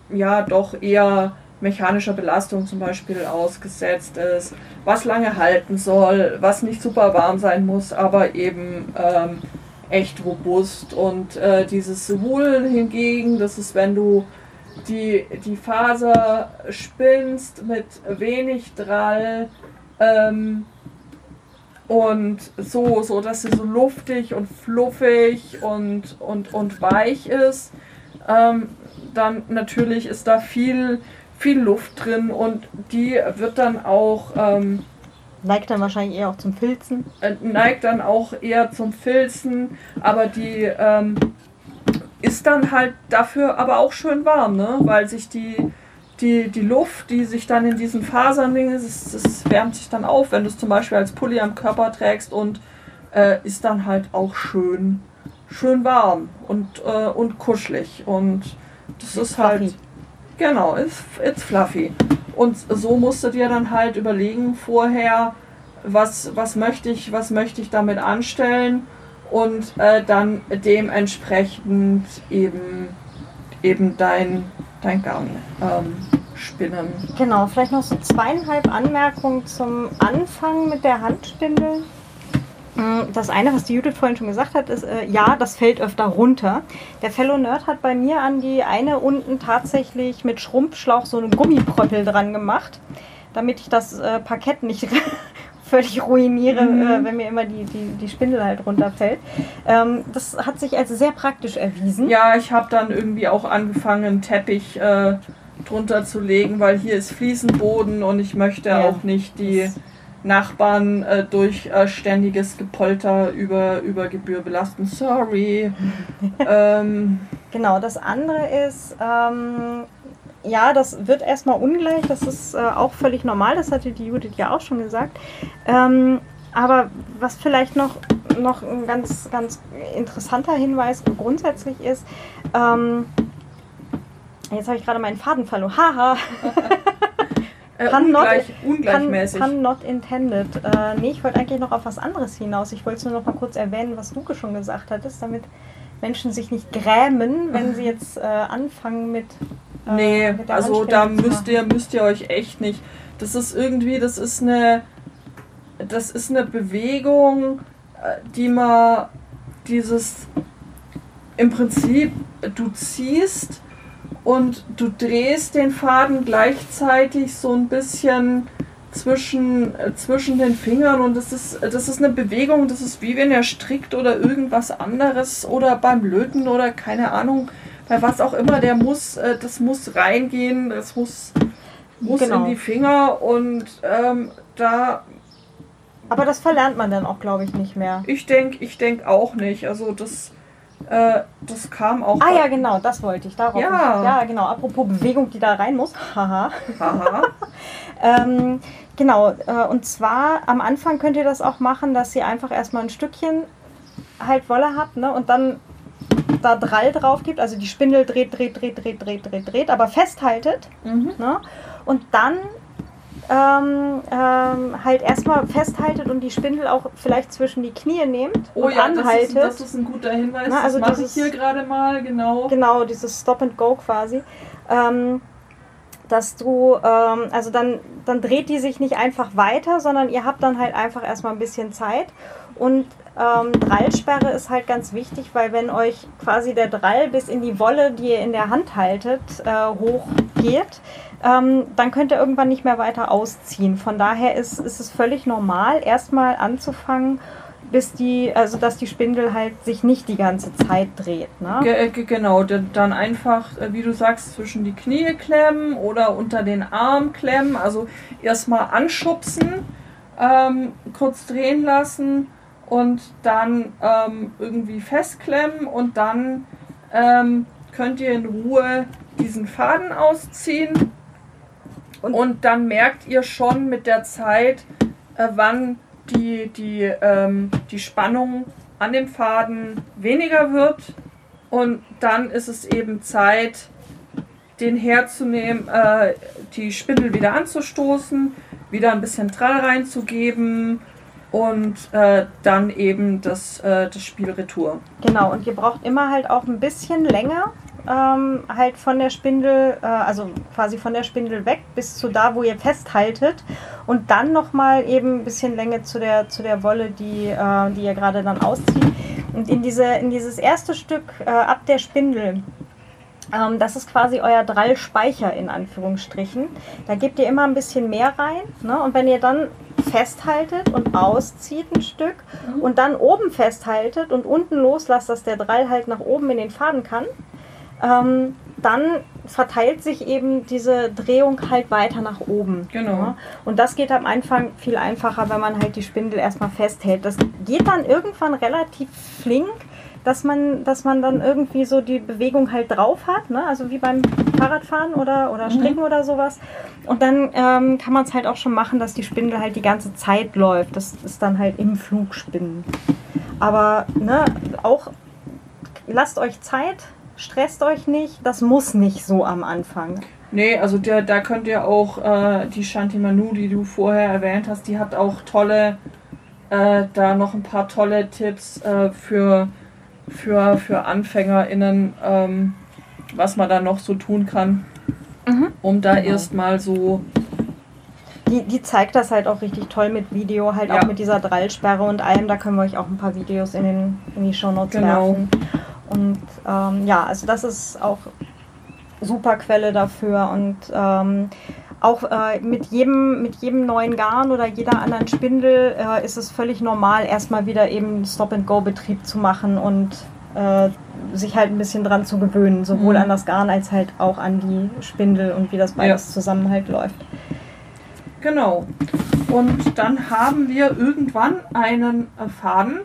ja doch eher mechanischer Belastung zum Beispiel ausgesetzt ist, was lange halten soll, was nicht super warm sein muss, aber eben ähm, echt robust. Und äh, dieses Woolen hingegen, das ist, wenn du die, die Faser spinnst mit wenig Drall ähm, und so, so, dass sie so luftig und fluffig und, und, und weich ist. Ähm, dann natürlich ist da viel, viel Luft drin und die wird dann auch, ähm, Neigt dann wahrscheinlich eher auch zum Filzen. äh, neigt dann auch eher zum Filzen, aber die ähm, ist dann halt dafür aber auch schön warm, ne? weil sich die, die, die Luft, die sich dann in diesen Fasern, das, das wärmt sich dann auf, wenn du es zum Beispiel als Pulli am Körper trägst und äh, ist dann halt auch schön, schön warm und, äh, und kuschelig und das ist halt. Genau, it's, it's fluffy. Und so musst du dir dann halt überlegen vorher, was, was möchte ich, was möchte ich damit anstellen und äh, dann dementsprechend eben, eben dein, dein Garn ähm, spinnen. Genau, vielleicht noch so zweieinhalb Anmerkungen zum Anfang mit der Handspindel. Mm, Das eine, was die Judith vorhin schon gesagt hat, ist, äh, ja, das fällt öfter runter. Der Fellow Nerd hat bei mir an die eine unten tatsächlich mit Schrumpfschlauch so einen Gummipröppel dran gemacht, damit ich das äh, Parkett nicht völlig ruiniere, Mhm. äh, wenn mir immer die, die, die Spindel halt runterfällt. Ähm, das hat sich als sehr praktisch erwiesen. Ja, ich habe dann irgendwie auch angefangen, einen Teppich äh, drunter zu legen, weil hier ist Fliesenboden und ich möchte Ja. auch nicht die, Nachbarn äh, durch äh, ständiges Gepolter über, über Gebühr belasten. Sorry. ähm, Genau, das andere ist, ähm, ja, das wird erstmal ungleich, das ist äh, auch völlig normal, das hatte die Judith ja auch schon gesagt. Ähm, aber was vielleicht noch, noch ein ganz, ganz interessanter Hinweis grundsätzlich ist, ähm, jetzt habe ich gerade meinen Faden verloren, haha. äh, Pun not- ungleich, ungleichmäßig. Pun, pun not intended. Äh, nee, ich wollte eigentlich noch auf was anderes hinaus. Ich wollte nur noch mal kurz erwähnen, was du schon gesagt hattest, damit Menschen sich nicht grämen, wenn sie jetzt äh, anfangen mit. äh, Nee, mit also da müsst ihr, müsst ihr euch echt nicht. Das ist irgendwie, das ist eine, das ist eine Bewegung, äh, die man dieses im Prinzip, du ziehst und du drehst den Faden gleichzeitig so ein bisschen zwischen, äh, zwischen den Fingern und das ist, das ist eine Bewegung, das ist wie wenn er strickt oder irgendwas anderes oder beim Löten oder keine Ahnung, bei was auch immer, der muss, äh, das muss reingehen, das muss, muss Genau. in die Finger und ähm, da, Aber das verlernt man dann auch, glaube ich, nicht mehr. ich denke, ich denk auch nicht, also das, äh, das kam auch. Ah ja, genau, das wollte ich. Darauf. Ja. ja, genau. Apropos Bewegung, die da rein muss. Haha. Haha. Ähm, genau, äh, und zwar am Anfang könnt ihr das auch machen, dass ihr einfach erstmal ein Stückchen halt Wolle habt ne, und dann da Drall drauf gibt, also die Spindel dreht, dreht, dreht, dreht, dreht, dreht, dreht, aber festhaltet mhm. ne, und dann ähm, ähm, halt erstmal festhaltet und die Spindel auch vielleicht zwischen die Knie nehmt Oh und ja, das anhaltet. ist, das ist ein guter Hinweis. Na, also das mache ich hier gerade mal, genau. Genau, dieses Stop and Go quasi. Ähm, dass du, ähm, also dann, dann dreht die sich nicht einfach weiter, sondern ihr habt dann halt einfach erstmal ein bisschen Zeit. Und ähm, Drallsperre ist halt ganz wichtig, weil wenn euch quasi der Drall bis in die Wolle, die ihr in der Hand haltet, äh, hochgeht, ähm, dann könnt ihr irgendwann nicht mehr weiter ausziehen. Von daher ist, ist es völlig normal, erstmal anzufangen, bis die, also dass die Spindel halt sich nicht die ganze Zeit dreht. Ne? Äh, ge genau, dann einfach, äh, wie du sagst, zwischen die Knie klemmen oder unter den Arm klemmen. Also erstmal anschubsen, ähm, kurz drehen lassen und dann ähm, irgendwie festklemmen und dann ähm, könnt ihr in Ruhe diesen Faden ausziehen. Und, Und- dann merkt ihr schon mit der Zeit, äh, wann die, die, ähm, die Spannung an dem Faden weniger wird. Und dann ist es eben Zeit, den herzunehmen, äh, die Spindel wieder anzustoßen, wieder ein bisschen Trall reinzugeben und äh, dann eben das, äh, das Spiel Retour. Genau, und ihr braucht immer halt auch ein bisschen länger, ähm, halt von der Spindel, äh, also quasi von der Spindel weg bis zu da, wo ihr festhaltet. Und dann nochmal eben ein bisschen Länge zu der, zu der Wolle, die, äh, die ihr gerade dann auszieht. Und in, diese, in dieses erste Stück äh, ab der Spindel, ähm, das ist quasi euer Drallspeicher in Anführungsstrichen. Da gebt ihr immer ein bisschen mehr rein. Ne? Und wenn ihr dann festhaltet und auszieht ein Stück und dann oben festhaltet und unten loslasst, dass der Drall halt nach oben in den Faden kann, ähm, dann verteilt sich eben diese Drehung halt weiter nach oben. Genau. Ja? Und das geht am Anfang viel einfacher, wenn man halt die Spindel erstmal festhält. Das geht dann irgendwann relativ flink, dass man, dass man dann irgendwie so die Bewegung halt drauf hat, ne? also wie beim Fahrradfahren oder, oder Stricken oder sowas. Und dann ähm, kann man es halt auch schon machen, dass die Spindel halt die ganze Zeit läuft. Das ist dann halt im Flug spinnen. Aber ne, auch lasst euch Zeit, stresst euch nicht, das muss nicht so am Anfang. Nee, also der, da könnt ihr auch äh, die Shanti Manu, die du vorher erwähnt hast, die hat auch tolle, äh, da noch ein paar tolle Tipps äh, für, für, für AnfängerInnen, ähm, was man da noch so tun kann, Mhm. um da Genau. erstmal so, Die, die zeigt das halt auch richtig toll mit Video, halt Ja. auch mit dieser Drallsperre und allem. Da können wir euch auch ein paar Videos in, den, in die Shownotes Genau. werfen. Und ähm, ja, also das ist auch super Quelle dafür und ähm, auch äh, mit, jedem, mit jedem neuen Garn oder jeder anderen Spindel äh, ist es völlig normal, erstmal wieder eben Stop-and-Go-Betrieb zu machen und äh, sich halt ein bisschen dran zu gewöhnen, sowohl Mhm. an das Garn als halt auch an die Spindel und wie das beides zusammen halt läuft. Genau. Und dann haben wir irgendwann einen äh, Faden.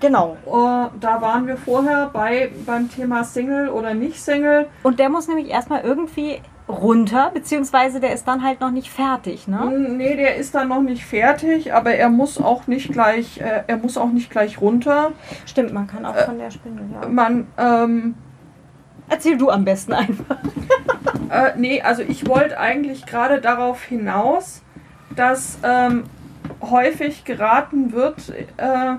Genau. Äh, da waren wir vorher bei, beim Thema Single oder nicht Single. Und der muss nämlich erstmal irgendwie runter, beziehungsweise der ist dann halt noch nicht fertig, ne? Mm, Nee, der ist dann noch nicht fertig, aber er muss auch nicht gleich, äh, er muss auch nicht gleich runter. Stimmt, man kann auch von der Spindel, ja. Man, ähm, Erzähl du am besten einfach. Äh, nee, also ich wollte eigentlich gerade darauf hinaus, dass ähm, häufig geraten wird, äh,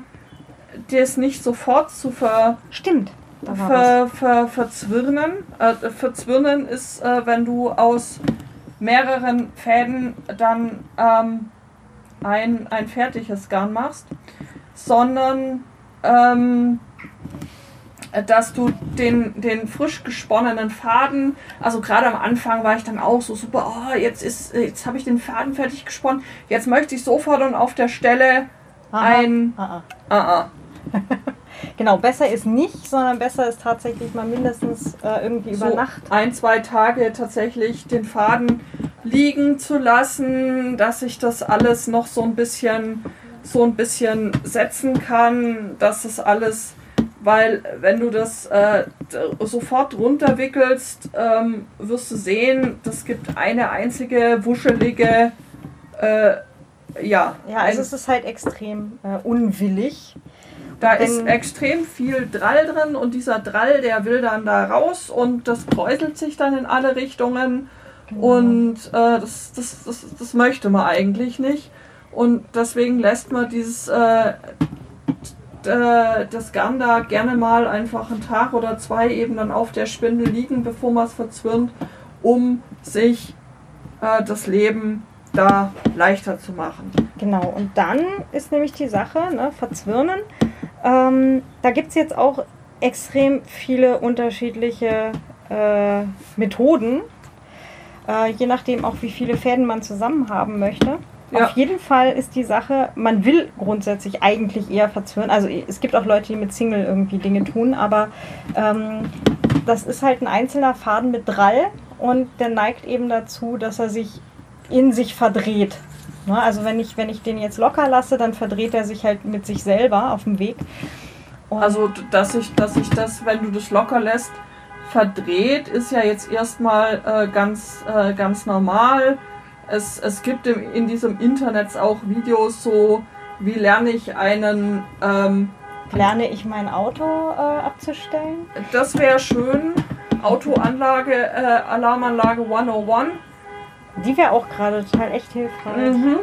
das nicht sofort zu ver, Stimmt. Ver, ver, verzwirnen. Äh, verzwirnen ist, äh, wenn du aus mehreren Fäden dann ähm, ein, ein fertiges Garn machst, sondern ähm, dass du den, den frisch gesponnenen Faden, also gerade am Anfang war ich dann auch so super, oh, jetzt ist, jetzt habe ich den Faden fertig gesponnen, jetzt möchte ich sofort und auf der Stelle Aha. ein, Ah, ah. Genau, besser ist nicht, sondern besser ist tatsächlich mal mindestens äh, irgendwie über so Nacht. ein, zwei Tage tatsächlich den Faden liegen zu lassen, dass ich das alles noch so ein bisschen so ein bisschen setzen kann, dass das alles, weil wenn du das äh, sofort runterwickelst, ähm, wirst du sehen, das gibt eine einzige wuschelige, äh, ja, Ja, also es ist halt extrem äh, unwillig. Da Wenn- ist extrem viel Drall drin und dieser Drall, der will dann da raus und das kräuselt sich dann in alle Richtungen und äh, das, das, das, das möchte man eigentlich nicht. Und deswegen lässt man dieses äh, äh, das Garn da gerne mal einfach einen Tag oder zwei eben dann auf der Spindel liegen, bevor man es verzwirnt, um sich äh, das Leben da leichter zu machen. Genau, und dann ist nämlich die Sache, ne, verzwirnen. Ähm, da gibt es jetzt auch extrem viele unterschiedliche äh, Methoden, äh, je nachdem auch, wie viele Fäden man zusammen haben möchte. Ja. Auf jeden Fall ist die Sache, man will grundsätzlich eigentlich eher verzwirnen. Also es gibt auch Leute, die mit Single irgendwie Dinge tun, aber ähm, das ist halt ein einzelner Faden mit Drall und der neigt eben dazu, dass er sich in sich verdreht. Ne? Also wenn ich, wenn ich den jetzt locker lasse, dann verdreht er sich halt mit sich selber auf dem Weg. Und Also, dass sich dass ich das, wenn du das locker lässt, verdreht, ist ja jetzt erstmal äh, ganz, äh, ganz normal. Es, es gibt im, in diesem Internet auch Videos so, wie lerne ich einen, ähm, lerne ich mein Auto äh, abzustellen. das wäre schön, Autoanlage, äh, Alarmanlage 101. Die wäre auch gerade total echt hilfreich. Mhm.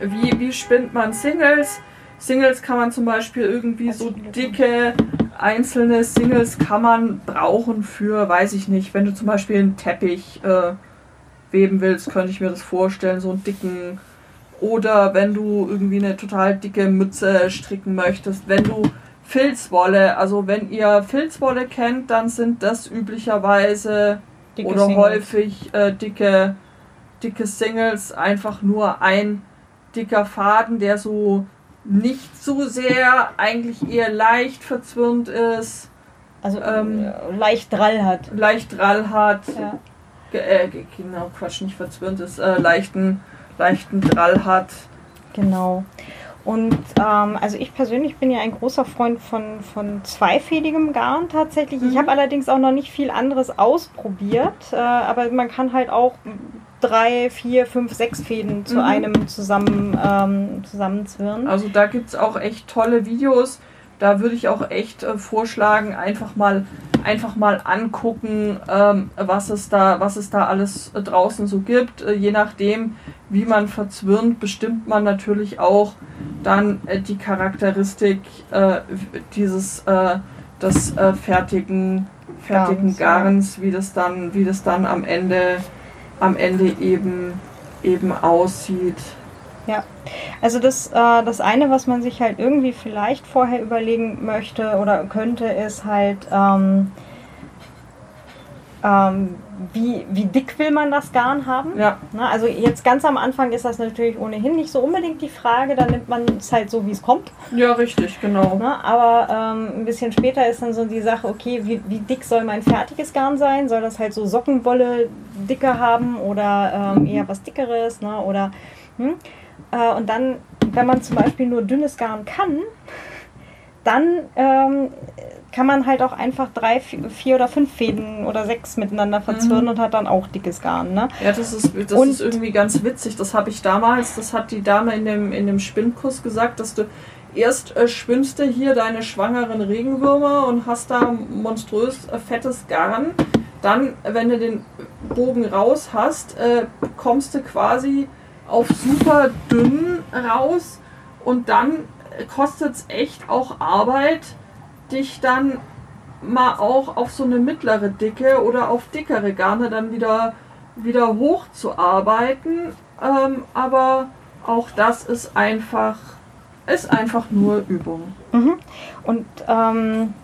Wie, wie spinnt man Singles? Singles kann man zum Beispiel irgendwie so dicke einzelne Singles kann man brauchen für, weiß ich nicht, wenn du zum Beispiel einen Teppich äh, weben willst, könnte ich mir das vorstellen, so einen dicken. Oder wenn du irgendwie eine total dicke Mütze stricken möchtest, wenn du Filzwolle, also wenn ihr Filzwolle kennt, dann sind das üblicherweise Dicke oder Singles. häufig äh, dicke, dicke Singles, einfach nur ein dicker Faden, der so nicht so sehr, eigentlich eher leicht verzwirnt ist, Also ähm, äh, leicht Drall hat. leicht Drall hat, Ja. äh, ge- genau, Quatsch, nicht verzwirnt ist, äh, leichten, leichten Drall hat. Genau. Und ähm, also ich persönlich bin ja ein großer Freund von, von zweifädigem Garn tatsächlich. Ich Mhm. habe allerdings auch noch nicht viel anderes ausprobiert, äh, aber man kann halt auch drei, vier, fünf, sechs Fäden zu Mhm. einem zusammen ähm, zusammenzwirren. Also da gibt es auch echt tolle Videos. Da würde ich auch echt äh, vorschlagen, einfach mal, einfach mal angucken, ähm, was, es da, was es da alles äh, draußen so gibt. Äh, je nachdem, wie man verzwirnt, bestimmt man natürlich auch dann äh, die Charakteristik äh, dieses äh, des fertigen, fertigen Garns, ja. Garns, wie das dann, wie das dann am Ende, am Ende eben, eben aussieht. Also das, äh, das eine, was man sich halt irgendwie vielleicht vorher überlegen möchte oder könnte, ist halt, ähm, ähm, wie, wie dick will man das Garn haben. Ja. Na, also jetzt ganz am Anfang ist das natürlich ohnehin nicht so unbedingt die Frage, da nimmt man es halt so, wie es kommt. Ja, richtig, genau. Ne? Aber ähm, ein bisschen später ist dann so die Sache, okay, wie, wie dick soll mein fertiges Garn sein? Soll das halt so Sockenwolle dicke haben oder ähm, eher was dickeres? Ne? Oder, hm? Äh, und dann, wenn man zum Beispiel nur dünnes Garn kann, dann ähm, kann man halt auch einfach drei, vier oder fünf Fäden oder sechs miteinander verzwirnen und hat dann auch dickes Garn. Ne? Ja, das ist, das Und- ist irgendwie ganz witzig. Das habe ich damals, das hat die Dame in dem, in dem Spinnkurs gesagt, dass du erst äh, spinnst du hier deine schwangeren Regenwürmer und hast da monströs äh, fettes Garn. Dann, wenn du den Bogen raus hast, äh, kommst du quasi auf super dünn raus und dann kostet es echt auch Arbeit, dich dann mal auch auf so eine mittlere Dicke oder auf dickere Garne dann wieder, wieder hochzuarbeiten. Ähm, aber auch das ist einfach, ist einfach nur Übung. Mhm. Und ähm,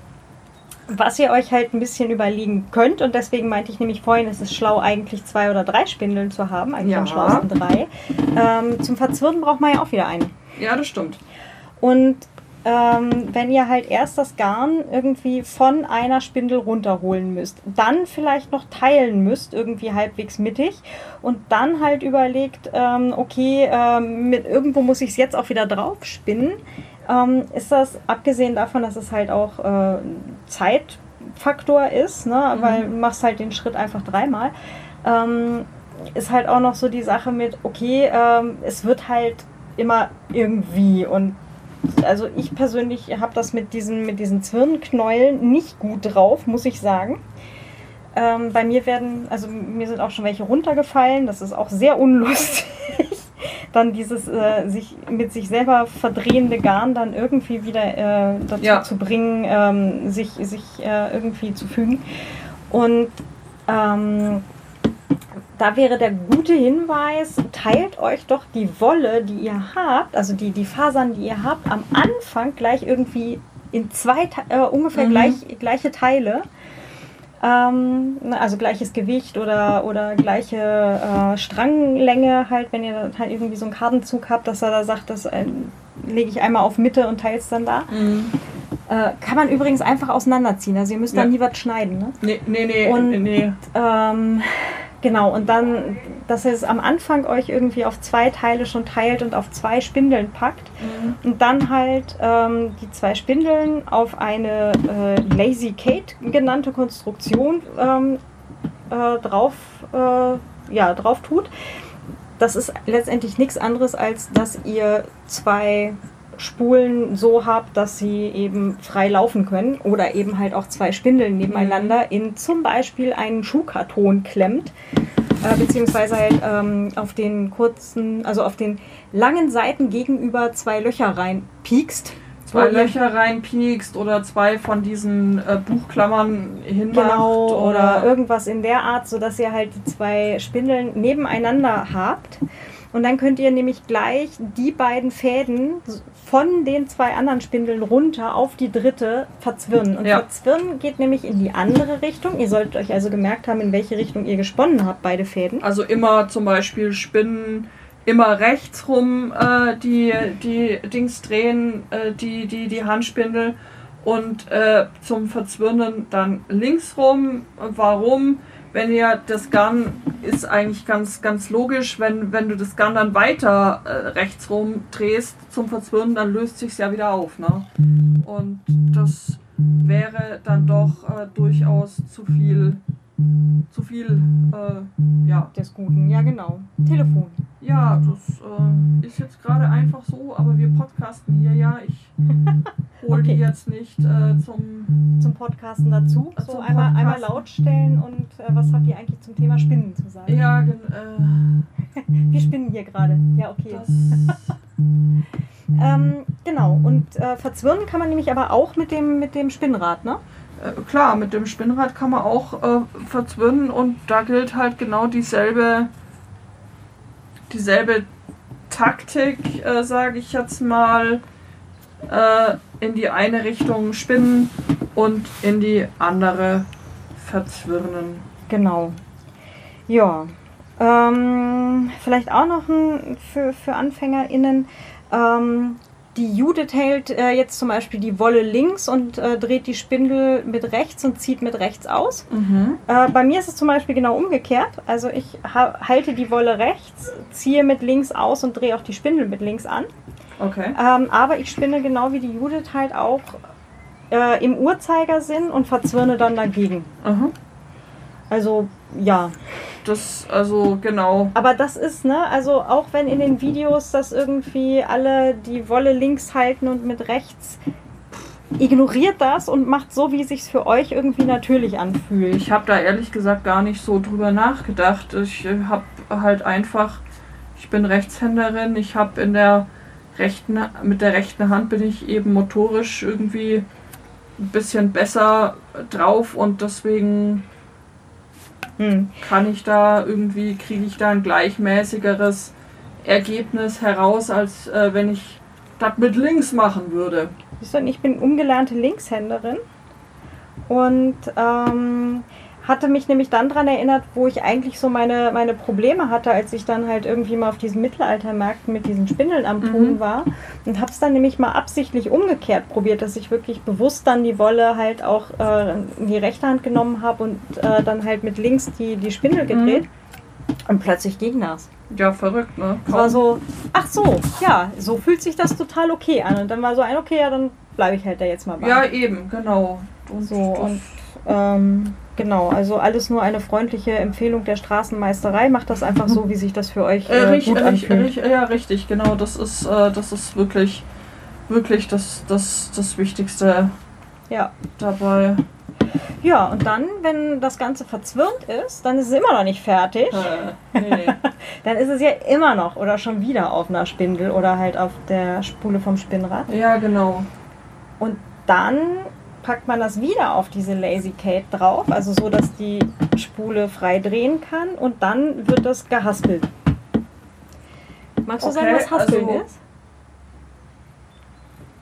was ihr euch halt ein bisschen überlegen könnt, und deswegen meinte ich nämlich vorhin, es ist schlau, eigentlich zwei oder drei Spindeln zu haben, eigentlich Ja. am schlausten drei. Ähm, zum Verzwirnen braucht man ja auch wieder eine. Ja, das stimmt. Und ähm, wenn ihr halt erst das Garn irgendwie von einer Spindel runterholen müsst, dann vielleicht noch teilen müsst, irgendwie halbwegs mittig, und dann halt überlegt, ähm, okay, ähm, mit irgendwo muss ich es jetzt auch wieder drauf spinnen, ähm, ist das, abgesehen davon, dass es halt auch äh, Zeitfaktor ist, ne, weil du machst halt den Schritt einfach dreimal, ähm, ist halt auch noch so die Sache mit, okay, ähm, es wird halt immer irgendwie. Und also ich persönlich habe das mit diesen, mit diesen Zwirnknäueln nicht gut drauf, muss ich sagen. Ähm, bei mir werden, also mir sind auch schon welche runtergefallen, das ist auch sehr unlustig. Dann dieses äh, sich mit sich selber verdrehende Garn dann irgendwie wieder äh, dazu Ja. zu bringen, ähm, sich, sich äh, irgendwie zu fügen. Und ähm, da wäre der gute Hinweis, teilt euch doch die Wolle, die ihr habt, also die, die Fasern, die ihr habt, am Anfang gleich irgendwie in zwei, äh, ungefähr Mhm. gleich, gleiche Teile. Ähm, ne, also gleiches Gewicht oder, oder gleiche äh, Stranglänge halt, wenn ihr dann halt irgendwie so einen Kardenzug habt, dass er da sagt, das äh, lege ich einmal auf Mitte und teile es dann da. Äh, kann man übrigens einfach auseinanderziehen, also ihr müsst Ja. da nie was schneiden. Ne? Nee, nee, nee, Und- nee, nee. Ähm, genau, und dann, dass ihr es am Anfang euch irgendwie auf zwei Teile schon teilt und auf zwei Spindeln packt. Und dann halt ähm, die zwei Spindeln auf eine äh, Lazy Kate genannte Konstruktion ähm, äh, drauf, äh, ja, drauf tut. Das ist letztendlich nichts anderes, als dass ihr zwei Spulen so habt, dass sie eben frei laufen können oder eben halt auch zwei Spindeln nebeneinander in zum Beispiel einen Schuhkarton klemmt, äh, beziehungsweise halt ähm, auf den kurzen, also auf den langen Seiten gegenüber zwei Löcher reinpiekst. Zwei Löcher reinpiekst oder zwei von diesen äh, Buchklammern hinmacht. Genau, oder irgendwas in der Art, sodass ihr halt die zwei Spindeln nebeneinander habt. Und dann könnt ihr nämlich gleich die beiden Fäden von den zwei anderen Spindeln runter auf die dritte verzwirnen. Und Ja. verzwirnen geht nämlich in die andere Richtung. Ihr solltet euch also gemerkt haben, in welche Richtung ihr gesponnen habt, beide Fäden. Also immer zum Beispiel spinnen, immer rechts rum äh, die, die Dings drehen, äh, die, die, die Handspindel und äh, zum Verzwirnen dann links rum. Warum? Wenn ihr das Garn ist eigentlich ganz, ganz logisch, wenn, wenn du das Garn dann weiter äh, rechts rum drehst zum Verzwirnen, dann löst sich ja wieder auf. Ne? Und das wäre dann doch äh, durchaus zu viel, zu viel, äh, ja, Des Guten, ja genau. Telefon. ja, das äh, ist jetzt gerade einfach so, aber wir podcasten hier ja. Ich hole Okay. die jetzt nicht äh, zum. Zum Podcasten dazu. Äh, So zum einmal, einmal Podcasten. laut stellen und äh, was habt ihr eigentlich zum Thema Spinnen zu sagen? Ja, äh, Wir spinnen hier gerade. Ja, okay. Ähm, genau, und verzwirnen kann man nämlich aber auch mit dem, mit dem Spinnrad, ne? Äh, klar, mit dem Spinnrad kann man auch äh, verzwinnen und da gilt halt genau dieselbe, dieselbe Taktik, äh, sage ich jetzt mal, äh, in die eine Richtung spinnen und in die andere verzwirnen. Genau. Ja. Ähm, vielleicht auch noch ein, für, für AnfängerInnen. Ähm, die Judith hält äh, jetzt zum Beispiel die Wolle links und äh, dreht die Spindel mit rechts und zieht mit rechts aus. Mhm. Äh, bei mir ist es zum Beispiel genau umgekehrt. Also ich ha halte die Wolle rechts, ziehe mit links aus und drehe auch die Spindel mit links an. Okay. Ähm, aber ich spinne genau wie die Judith halt auch äh, im Uhrzeigersinn und verzwirne dann dagegen. Aha. Also ja. Das, also genau. Aber das ist, ne, also auch wenn in den Videos das irgendwie alle die Wolle links halten und mit rechts, ignoriert das und macht so, wie es sich für euch irgendwie natürlich anfühlt. Ich habe da ehrlich gesagt gar nicht so drüber nachgedacht. Ich äh, habe halt einfach, ich bin Rechtshänderin, ich habe in der rechten, mit der rechten Hand bin ich eben motorisch irgendwie ein bisschen besser drauf und deswegen Hm. kann ich da irgendwie, kriege ich da ein gleichmäßigeres Ergebnis heraus, als äh, wenn ich das mit links machen würde. Ich bin ungelernte Linkshänderin und ähm, hatte mich nämlich dann daran erinnert, wo ich eigentlich so meine, meine Probleme hatte, als ich dann halt irgendwie mal auf diesen Mittelaltermärkten mit diesen Spindeln am Tun Mhm. war. Und habe es dann nämlich mal absichtlich umgekehrt probiert, dass ich wirklich bewusst dann die Wolle halt auch äh, in die rechte Hand genommen habe und äh, dann halt mit links die, die Spindel gedreht. Und plötzlich ging das. Ja, verrückt, ne? Es war so, ach so, ja, so fühlt sich das total okay an. Und dann war so ein, okay, ja, dann bleibe ich halt da jetzt mal bei. Ja, eben, genau. Und So, und ähm, genau, also alles nur eine freundliche Empfehlung der Straßenmeisterei. Macht das einfach so, wie sich das für euch Äh, äh, richtig, gut anfühlt. richtig, ja, richtig, genau. Das ist, äh, das ist wirklich, wirklich das, das, das Wichtigste Ja. dabei. ja, und dann, wenn das Ganze verzwirnt ist, dann ist es immer noch nicht fertig. Äh, nee. Dann ist es ja immer noch oder schon wieder auf einer Spindel oder halt auf der Spule vom Spinnrad. ja, genau. Und dann packt man das wieder auf diese Lazy Kate drauf, also so, dass die Spule frei drehen kann und dann wird das gehaspelt. Magst du sagen, Okay, was Haspeln also- ist?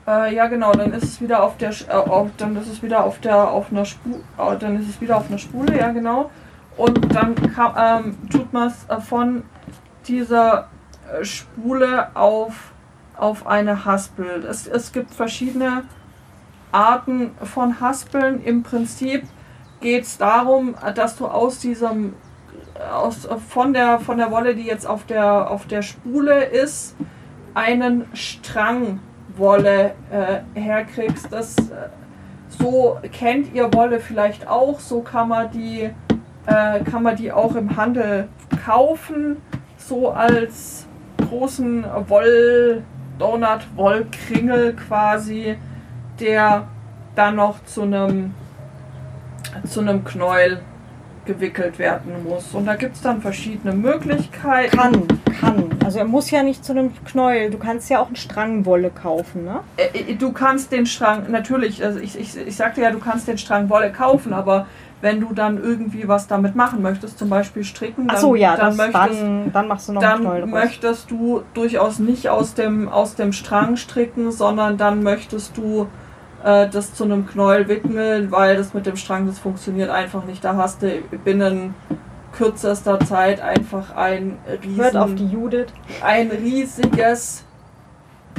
Äh, ja, genau. Dann ist es wieder auf der, äh, auf, dann ist es wieder auf der, auf einer Spule, äh, dann ist es wieder auf einer Spule, ja, genau. Und dann kann, ähm, tut man es äh, von dieser äh, Spule auf, auf eine Haspel. Es, es gibt verschiedene Arten von Haspeln. Im Prinzip geht es darum, dass du aus diesem aus, von, der, von der Wolle, die jetzt auf der, auf der Spule ist, einen Strang Wolle äh, herkriegst. Das, äh, so kennt ihr Wolle vielleicht auch, so kann man die, äh, kann man die auch im Handel kaufen, so als großen Woll-Donut, Wollkringel quasi, der dann noch zu einem zu einem Knäuel gewickelt werden muss. Und da gibt es dann verschiedene Möglichkeiten. Kann, kann. Also er muss ja nicht zu einem Knäuel. Du kannst ja auch einen Strangwolle kaufen, ne? Äh, äh, Du kannst den Strang, natürlich, also ich, ich, ich sagte ja, du kannst den Strang Wolle kaufen, aber wenn du dann irgendwie was damit machen möchtest, zum Beispiel stricken, dann, so, ja, dann, das, möchtest, dann, dann machst du noch einen Knäuel dann draus. möchtest du durchaus nicht aus dem, aus dem Strang stricken, sondern dann möchtest du äh, das zu einem Knäuel wickeln, weil das mit dem Strang, das funktioniert einfach nicht. Da hast du binnen kürzester Zeit einfach ein riesen, Hört auf die Judith. ein riesiges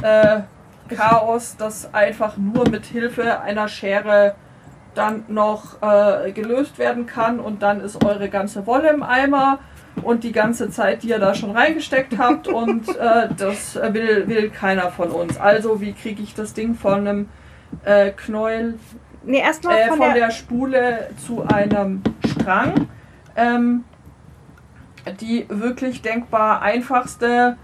äh, Chaos, das einfach nur mit Hilfe einer Schere dann noch äh, gelöst werden kann und dann ist eure ganze Wolle im Eimer und die ganze Zeit, die ihr da schon reingesteckt habt und äh, das will, will keiner von uns. Also wie kriege ich das Ding von einem äh, Knäuel Nee, erstmal äh, von, von der, der Spule zu einem Strang. Ähm, die wirklich denkbar einfachste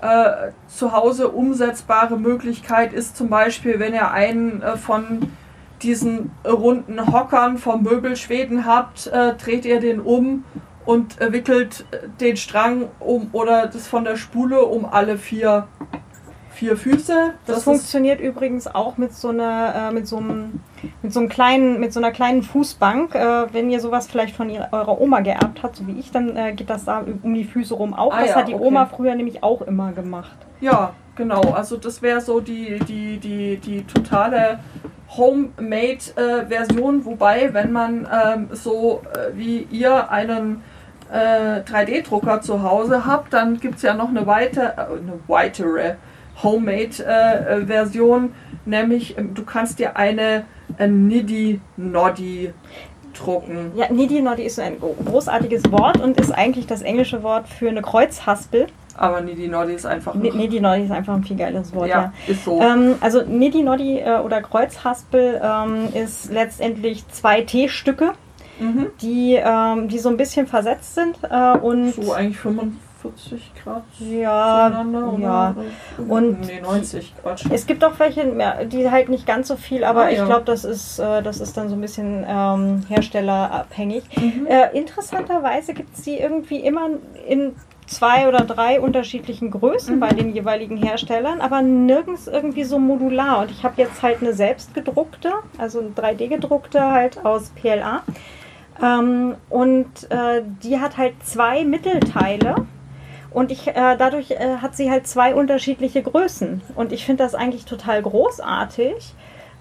äh, zu Hause umsetzbare Möglichkeit ist zum Beispiel, wenn ihr einen äh, von diesen runden Hockern vom Möbelschweden habt, äh, dreht ihr den um und äh, wickelt den Strang um oder das von der Spule um alle vier, vier Füße. Das, ist- funktioniert übrigens auch mit so einer, äh, mit so einem, mit so einem kleinen, mit so einer kleinen Fußbank. Äh, wenn ihr sowas vielleicht von ihrer, eurer Oma geerbt habt, so wie ich, dann äh, geht das da um die Füße rum auch. Ah das ja, hat die okay. Oma früher nämlich auch immer gemacht. Ja, genau. Also das wäre so die, die, die, die totale Homemade-Version, wobei, wenn man ähm, so äh, wie ihr einen äh, 3D-Drucker zu Hause habt, dann gibt es ja noch eine, weite, äh, eine weitere Homemade-Version, nämlich ähm, du kannst dir eine äh, Niddy-Noddy drucken. Ja, Niddy Noddy ist ein großartiges Wort und ist eigentlich das englische Wort für eine Kreuzhaspel. Aber Niddy Noddy ist einfach N Niddy Noddy ist einfach ein viel geiles Wort, ja, ja. ist so. Ähm, also Niddy Noddy äh, oder Kreuzhaspel ähm, ist letztendlich zwei T-Stücke, mhm. die, ähm, die so ein bisschen versetzt sind äh, und So eigentlich 45 Grad ja, ja. Und- Nee, 90 Quatsch. Es gibt auch welche, mehr, die halt nicht ganz so viel, aber Ah, ich ja. glaube, das ist, äh, das ist dann so ein bisschen ähm, herstellerabhängig. Mhm. Äh, interessanterweise gibt es die irgendwie immer in zwei oder drei unterschiedlichen Größen Mhm. bei den jeweiligen Herstellern, aber nirgends irgendwie so modular. Und ich habe jetzt halt eine selbst gedruckte, also eine 3D gedruckte halt aus PLA. Ähm, und äh, die hat halt zwei Mittelteile. Und ich, äh, dadurch äh, hat sie halt zwei unterschiedliche Größen. Und ich finde das eigentlich total großartig,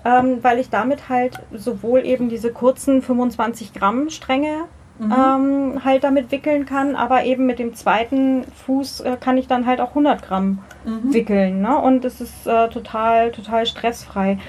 ähm, weil ich damit halt sowohl eben diese kurzen 25 Gramm Stränge Mhm. ähm, halt damit wickeln kann, aber eben mit dem zweiten Fuß äh, kann ich dann halt auch 100 Gramm Mhm. wickeln. Ne? Und es ist äh, total, total stressfrei.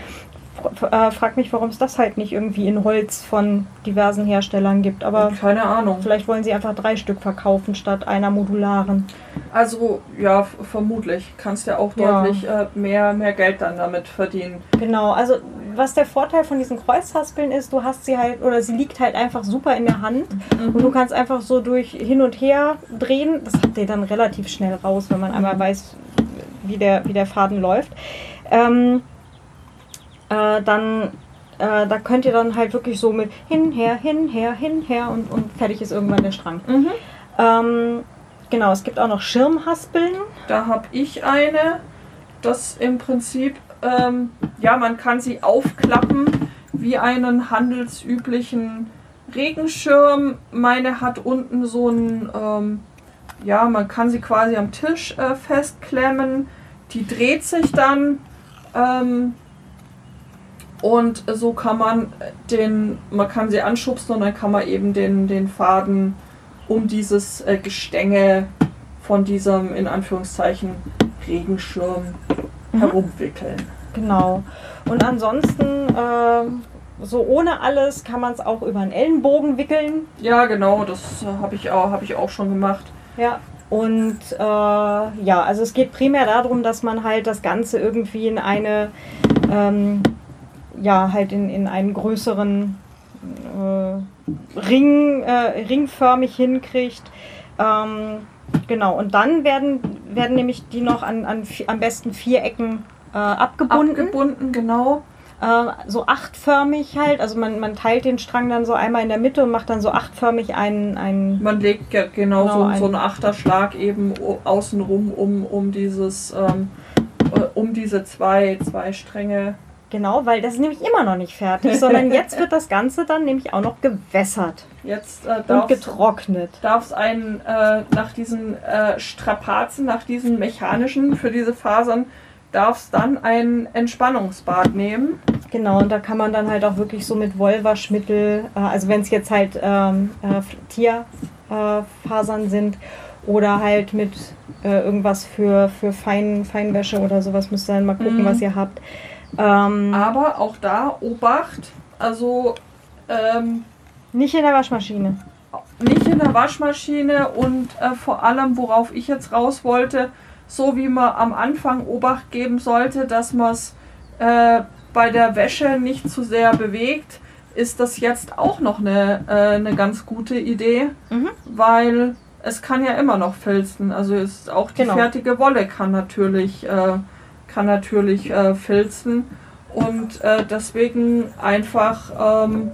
Äh, frag mich, warum es das halt nicht irgendwie in Holz von diversen Herstellern gibt. Aber Keine Ahnung. vielleicht wollen sie einfach drei Stück verkaufen statt einer modularen. Also, ja, vermutlich. Kannst ja auch Ja. deutlich äh, mehr, mehr Geld dann damit verdienen. Genau, also was der Vorteil von diesen Kreuzhaspeln ist, du hast sie halt, oder sie liegt halt einfach super in der Hand und du kannst einfach so durch hin und her drehen. Das habt ihr dann relativ schnell raus, wenn man einmal weiß, wie der, wie der Faden läuft. Ähm, äh, dann, äh, da könnt ihr dann halt wirklich so mit hinher, hinher, hinher und, und fertig ist irgendwann der Strang. Mhm. Ähm, genau, es gibt auch noch Schirmhaspeln. Da habe ich eine, das im Prinzip, ähm, ja, man kann sie aufklappen wie einen handelsüblichen Regenschirm. Meine hat unten so ein, ähm, ja, man kann sie quasi am Tisch äh, festklemmen. Die dreht sich dann ähm, und so kann man den, man kann sie anschubsen und dann kann man eben den, den Faden um dieses äh, Gestänge von diesem in Anführungszeichen Regenschirm Mhm. herumwickeln. Genau. Und ansonsten, ähm, so ohne alles, kann man es auch über einen Ellenbogen wickeln. Ja, genau, das äh, habe ich, auch- hab ich auch schon gemacht. Ja. Und äh, ja, also es geht primär darum, dass man halt das Ganze irgendwie in eine, ähm, ja, halt in, in einen größeren äh, Ring, äh, ringförmig hinkriegt. Ähm, genau, und dann werden, werden nämlich die noch an, an am besten vier Ecken äh, abgebunden. Abgebunden, genau. äh, so achtförmig halt. Also man, man teilt den Strang dann so einmal in der Mitte und macht dann so achtförmig einen, einen Man legt ja genau, Genau, so, ein- so einen Achterschlag eben außenrum um, um dieses ähm, äh, um diese zwei, zwei Stränge. Genau, weil das ist nämlich immer noch nicht fertig, sondern jetzt wird das Ganze dann nämlich auch noch gewässert Jetzt äh, und darf getrocknet. es einen äh, nach diesen äh, Strapazen, nach diesen mechanischen für diese Fasern, darf es dann ein Entspannungsbad nehmen. Genau, und da kann man dann halt auch wirklich so mit Wollwaschmittel, äh, also wenn es jetzt halt ähm, äh, Tierfasern äh, sind oder halt mit äh, irgendwas für, für Fein, Feinwäsche oder sowas, müsst ihr dann mal gucken, Mhm. was ihr habt. Ähm, Aber auch da Obacht, also ähm, nicht in der Waschmaschine. nicht in der Waschmaschine und äh, vor allem, worauf ich jetzt raus wollte, so wie man am Anfang Obacht geben sollte, dass man es äh, bei der Wäsche nicht zu sehr bewegt, ist das jetzt auch noch eine, äh, eine ganz gute Idee, Mhm. weil es kann ja immer noch filzen. Also ist auch die Genau. fertige Wolle kann natürlich, äh, kann natürlich äh, filzen und äh, deswegen einfach ähm,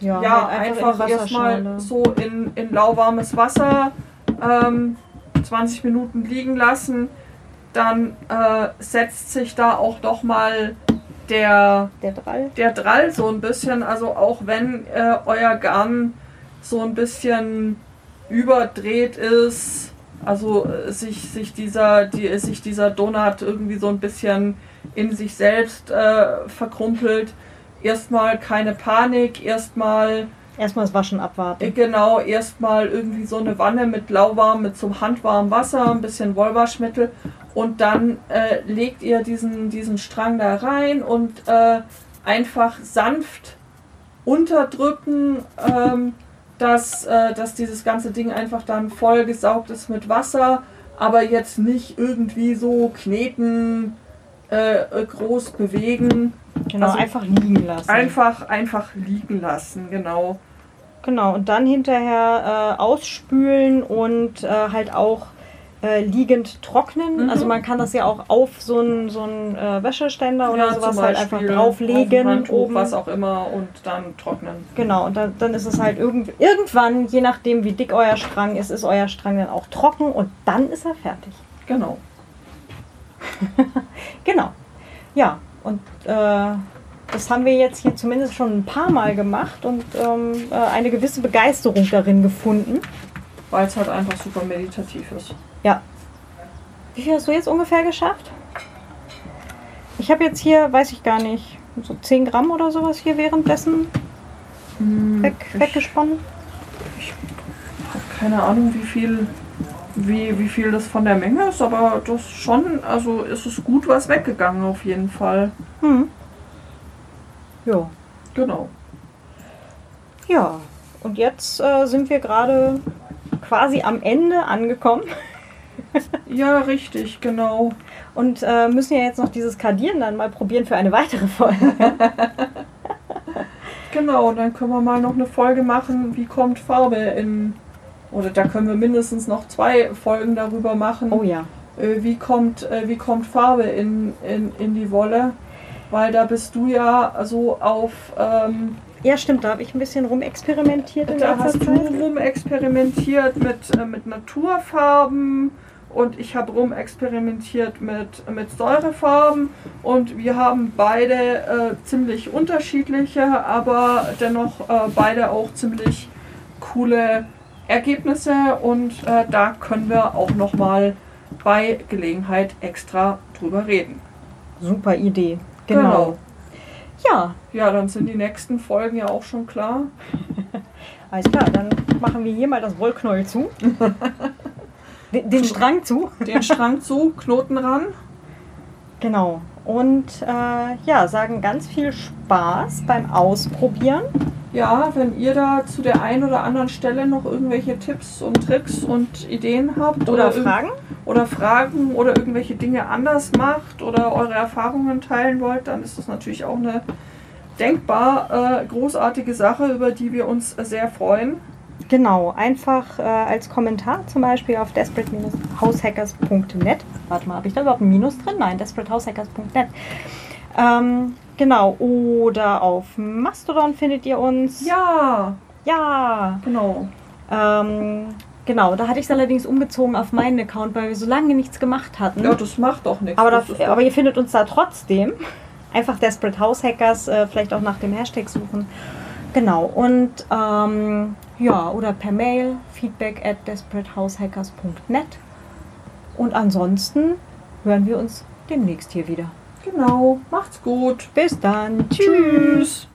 Ja, ja, halt einfach, in die erstmal so in, in lauwarmes Wasser ähm, 20 Minuten liegen lassen. Dann äh, setzt sich da auch doch mal der, Der Drall. der Drall so ein bisschen. Also auch wenn äh, euer Garn so ein bisschen überdreht ist, Also äh, sich, sich, dieser, die, sich dieser Donut irgendwie so ein bisschen in sich selbst äh, verkrumpelt. Erstmal keine Panik, erstmal Erstmal das Waschen äh, abwarten. genau, erstmal irgendwie so eine Wanne mit lauwarm, mit so handwarmem Wasser, ein bisschen Wollwaschmittel und dann äh, legt ihr diesen, diesen Strang da rein und äh, einfach sanft unterdrücken, ähm, dass, äh, dass dieses ganze Ding einfach dann voll gesaugt ist mit Wasser, aber jetzt nicht irgendwie so kneten, äh, äh, groß bewegen. Genau, also einfach liegen lassen. Einfach, einfach liegen lassen, genau. Genau, und dann hinterher äh, ausspülen und äh, halt auch äh, liegend trocknen. Mhm. Also man kann das ja auch auf so einen so einen, äh, Wäscheständer oder Ja, sowas halt einfach drauflegen. auf ein Handtuch, oben. was auch immer und dann trocknen. Genau, und dann, dann ist es halt irgend, irgendwann, je nachdem wie dick euer Strang ist, ist euer Strang dann auch trocken und dann ist er fertig. Genau. Genau. Ja, und äh, das haben wir jetzt hier zumindest schon ein paar Mal gemacht und ähm, äh, eine gewisse Begeisterung darin gefunden. Weil es halt einfach super meditativ ist. Ja. Wie viel hast du jetzt ungefähr geschafft? Ich habe jetzt hier, weiß ich gar nicht, so 10 Gramm oder sowas hier währenddessen weg, ich weggesponnen. habe keine Ahnung, wie viel, wie, wie viel das von der Menge ist, aber das schon, also ist es gut was weggegangen auf jeden Fall. Hm. Ja. Genau. Ja. Und jetzt äh, sind wir gerade quasi am Ende angekommen Ja, richtig, genau. und äh, müssen ja jetzt noch dieses Kardieren dann mal probieren für eine weitere Folge. Genau, dann können wir mal noch eine Folge machen, wie kommt Farbe in. Oder da können wir mindestens noch zwei Folgen darüber machen. Oh ja. äh, wie kommt, äh, wie kommt Farbe in, in, in die Wolle? Weil da bist du ja so auf, ähm, Ja, stimmt, da habe ich ein bisschen rumexperimentiert in da letzter hast du rumexperimentiert mit, äh, mit Naturfarben und ich habe rumexperimentiert mit, mit Säurefarben und wir haben beide äh, ziemlich unterschiedliche, aber dennoch äh, beide auch ziemlich coole Ergebnisse und äh, da können wir auch nochmal bei Gelegenheit extra drüber reden. Super Idee. Genau. Ja, Ja, dann sind die nächsten Folgen ja auch schon klar. alles klar, dann machen wir hier mal das Wollknäuel zu. Den, den Strang zu. Den Strang zu, Knoten ran. Genau. Und äh, ja, sagen ganz viel Spaß beim Ausprobieren. Ja, wenn ihr da zu der einen oder anderen Stelle noch irgendwelche Tipps und Tricks und Ideen habt Oder irg- Fragen. oder Fragen oder irgendwelche Dinge anders macht oder eure Erfahrungen teilen wollt, dann ist das natürlich auch eine denkbar äh, großartige Sache, über die wir uns sehr freuen. Genau, einfach äh, als Kommentar zum Beispiel auf desperate-househackers.net. Warte mal, habe ich da überhaupt ein Minus drin? Nein, desperatehousehackers.net. Ähm, genau, oder auf Mastodon findet ihr uns. Ja, Ja. genau. Ähm, genau, da hatte ich es allerdings umgezogen auf meinen Account, weil wir so lange nichts gemacht hatten. Ja, das macht doch nichts. aber, da, aber ihr findet uns da trotzdem. Einfach Desperate House Hackers, äh, vielleicht auch nach dem Hashtag suchen. Genau, und ähm, ja, oder per Mail feedback at desperateHousehackers.net. Und ansonsten hören wir uns demnächst hier wieder. genau. Macht's gut. Bis dann. Tschüss.